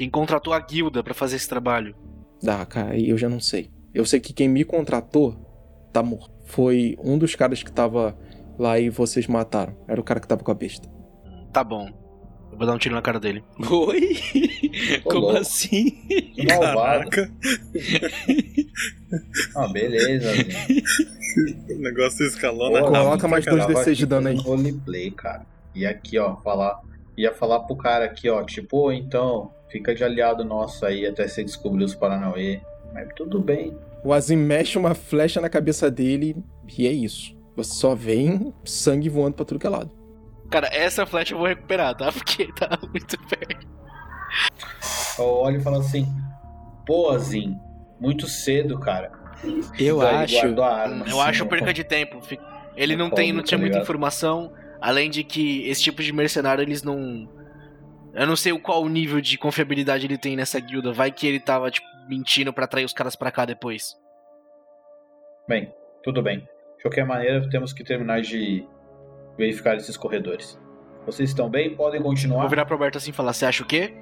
Quem contratou a guilda para fazer esse trabalho. Ah, cara, aí eu já não sei. Eu sei que quem me contratou tá morto. Foi um dos caras que tava lá e vocês mataram. Era o cara que tava com a besta. Tá bom. Eu vou dar um tiro na cara dele. Oi? Como louco. assim? Malvado. Caraca, Ah, beleza, o negócio escalou Pô, na Coloca mais dois D6 de dano aí. Roleplay, cara. E aqui, ó, falar. Ia falar pro cara aqui, ó, tipo, "Ô, então, fica de aliado nosso aí até você descobrir os Paranauê. Mas tudo bem. O Azim mexe uma flecha na cabeça dele e é isso. Você só vem sangue voando pra tudo que é lado. Cara, essa flecha eu vou recuperar, tá? Porque tá muito perto. Eu olho e falo assim, pô, Zin, muito cedo, cara. Eu Daí acho. guardo a arma, Eu assim, acho perca de tempo. Ele no não tem, não tinha tá muita ligado? informação. Além de que esse tipo de mercenário, eles não. Eu não sei o qual nível de confiabilidade ele tem nessa guilda. Vai que ele tava, tipo, mentindo pra atrair os caras pra cá depois. Bem, tudo bem. De qualquer maneira, temos que terminar de verificar esses corredores. Vocês estão bem? Podem continuar? Vou virar pro Alberto assim e falar: Você acha o quê?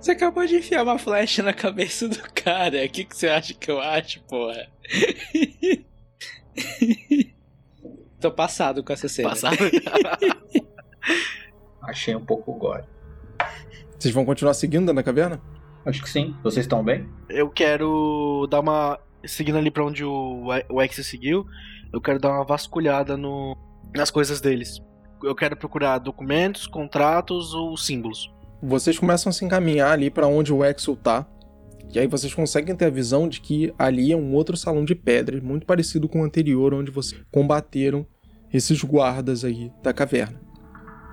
Você acabou de enfiar uma flecha na cabeça do cara. O que, que você acha que eu acho, porra? Tô passado com essa cena. Passado? Achei um pouco gore. Vocês vão continuar seguindo na caverna? Acho que sim. Vocês estão bem? eu quero dar uma. Seguindo ali pra onde o, o X seguiu, eu quero dar uma vasculhada no, nas coisas deles. Eu quero procurar documentos, contratos ou símbolos. Vocês começam a se encaminhar ali pra onde o Exo tá. E aí vocês conseguem ter a visão de que ali é um outro salão de pedras, muito parecido com o anterior, onde vocês combateram esses guardas aí da caverna.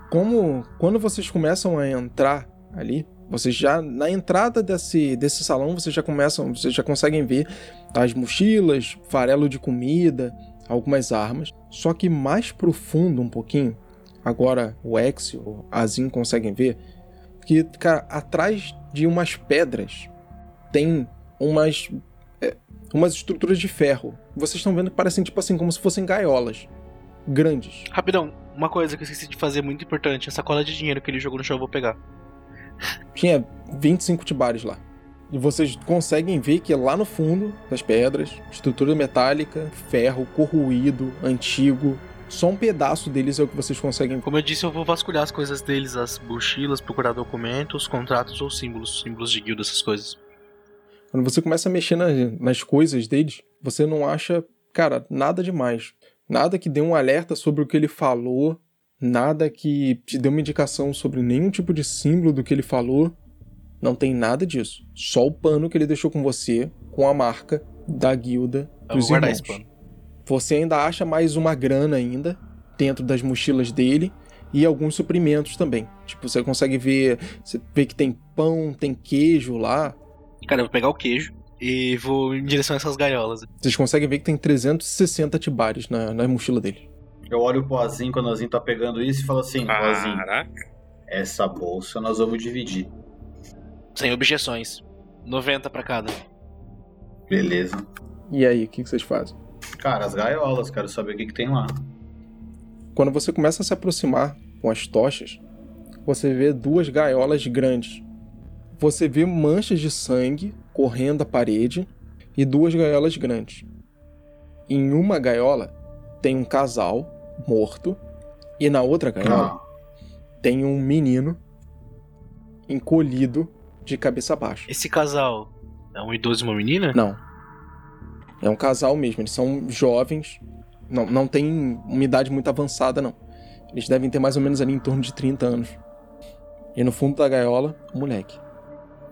Como quando vocês começam a entrar ali, vocês já na entrada desse, desse salão, vocês já começam, vocês já conseguem ver as mochilas, farelo de comida, algumas armas. Só que mais profundo um pouquinho, agora o Ex e o Azim conseguem ver que, cara, atrás de umas pedras tem umas é, umas estruturas de ferro. Vocês estão vendo que parecem tipo assim como se fossem gaiolas grandes. Rapidão, uma coisa que eu esqueci de fazer muito importante: a sacola de dinheiro que ele jogou no chão eu vou pegar. Tinha 25 tibares lá. E vocês conseguem ver que lá no fundo das pedras, estrutura metálica, ferro corroído, antigo, só um pedaço deles é o que vocês conseguem ver. Como eu disse, eu vou vasculhar as coisas deles, as mochilas, procurar documentos, contratos ou símbolos, símbolos de guilda, essas coisas. Quando você começa a mexer nas, nas coisas deles, você não acha, cara, nada demais. Nada que dê um alerta sobre o que ele falou, nada que te dê uma indicação sobre nenhum tipo de símbolo do que ele falou. Não tem nada disso. Só o pano que ele deixou com você, com a marca da guilda Eu dos irmãos. esse pano. Você ainda acha mais uma grana ainda dentro das mochilas dele e alguns suprimentos também. Tipo, você consegue ver, você vê que tem pão, tem queijo lá. Cara, eu vou pegar o queijo e vou em direção a essas gaiolas. Vocês conseguem ver que tem 360 tibares na, na mochila dele. Eu olho pro Azim quando o Azim tá pegando isso e falo assim, Azim, Caraca. essa bolsa nós vamos dividir. Sem objeções. 90 pra cada. Beleza. E aí, o que, que vocês fazem? Cara, as gaiolas, quero saber o que, que tem lá. Quando você começa a se aproximar com as tochas, você vê duas gaiolas grandes. Você vê manchas de sangue correndo a parede e duas gaiolas grandes. Em uma gaiola tem um casal morto e na outra gaiola Ah, tem um menino encolhido de cabeça baixa. Esse casal é um idoso e uma menina? Não. É um casal mesmo, eles são jovens, não, não tem uma idade muito avançada, não. Eles devem ter mais ou menos ali em torno de 30 anos. E no fundo da gaiola, um moleque.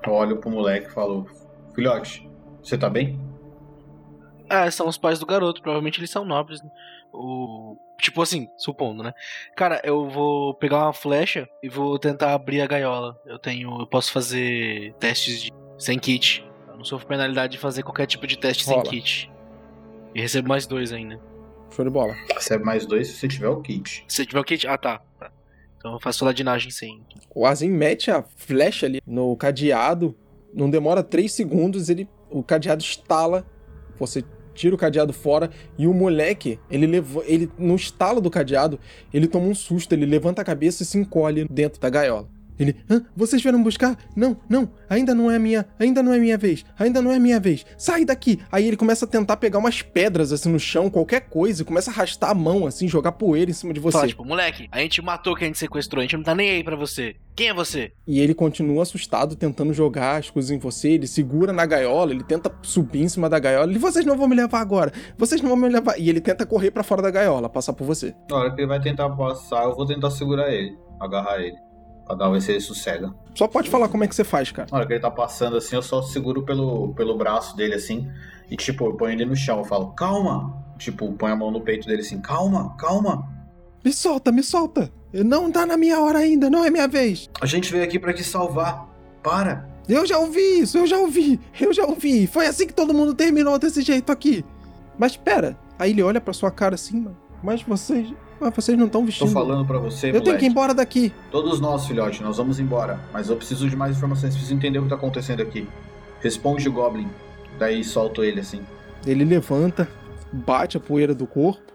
eu olho pro moleque e falo, filhote, você tá bem? Ah, são os pais do garoto. Provavelmente eles são nobres. né? O... Tipo assim, supondo, né? Cara, eu vou pegar uma flecha e vou tentar abrir a gaiola. Eu tenho. Eu posso fazer testes de... sem kit. Eu não sofro penalidade de fazer qualquer tipo de teste Rola. sem kit. E recebo mais dois ainda. Show de bola. Recebe mais dois se você tiver o kit. Se tiver o kit. Ah, tá. tá. Então eu faço ladinagem sem. O Azim mete a flecha ali no cadeado, não demora 3 segundos, ele o cadeado estala, você tira o cadeado fora e o moleque, ele levou, ele no estalo do cadeado, ele toma um susto, ele levanta a cabeça e se encolhe dentro da gaiola. Ele, Hã? vocês vieram buscar? Não, não, ainda não é minha, ainda não é minha vez, ainda não é minha vez. Sai daqui. Aí ele começa a tentar pegar umas pedras assim no chão, qualquer coisa, e começa a arrastar a mão assim, jogar poeira em cima de você. Fala, tipo, moleque, a gente matou quem a gente sequestrou, a gente não tá nem aí pra você. Quem é você? E ele continua assustado, tentando jogar as coisas em você. Ele segura na gaiola, ele tenta subir em cima da gaiola. Ele, vocês não vão me levar agora. Vocês não vão me levar. E ele tenta correr pra fora da gaiola, passar por você. Na hora que ele vai tentar passar, eu vou tentar segurar ele, agarrar ele. Pra dar ver se ele sossega. Só pode falar como é que você faz, cara. Na hora que ele tá passando assim, eu só seguro pelo, pelo braço dele assim. E tipo, eu ponho ele no chão. Eu falo, calma. Tipo, põe a mão no peito dele assim, calma, calma. Me solta, me solta. Não tá na minha hora ainda, não é minha vez. A gente veio aqui pra te salvar. Para. Eu já ouvi isso, eu já ouvi, eu já ouvi. Foi assim que todo mundo terminou desse jeito aqui. Mas pera, aí ele olha pra sua cara assim, mano. Mas vocês. Mas vocês não estão Tô vestindo. falando pra você, eu tenho moleque. que ir embora daqui. Todos nós, filhote, nós vamos embora. Mas eu preciso de mais informações, preciso entender o que tá acontecendo aqui. Responde o Goblin. Daí solto ele assim. Ele levanta, bate a poeira do corpo.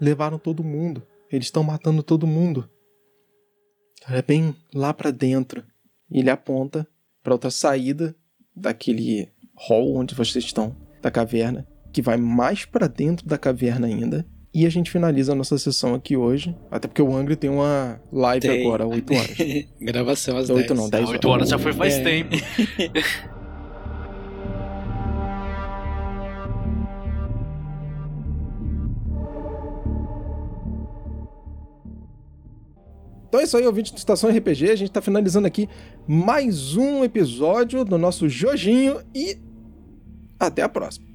Levaram todo mundo. Eles estão matando todo mundo. É bem lá pra dentro. E ele aponta pra outra saída daquele hall onde vocês estão, da caverna, que vai mais pra dentro da caverna ainda. E a gente finaliza a nossa sessão aqui hoje. Até porque o Angry tem uma live Tem. agora, 8 horas. Gravação às 8 10. não, 10 Ah, 8 horas já foi faz É. tempo. Então é isso aí, ouvinte do Estação RPG. A gente tá finalizando aqui mais um episódio do nosso Jojinho e até a próxima.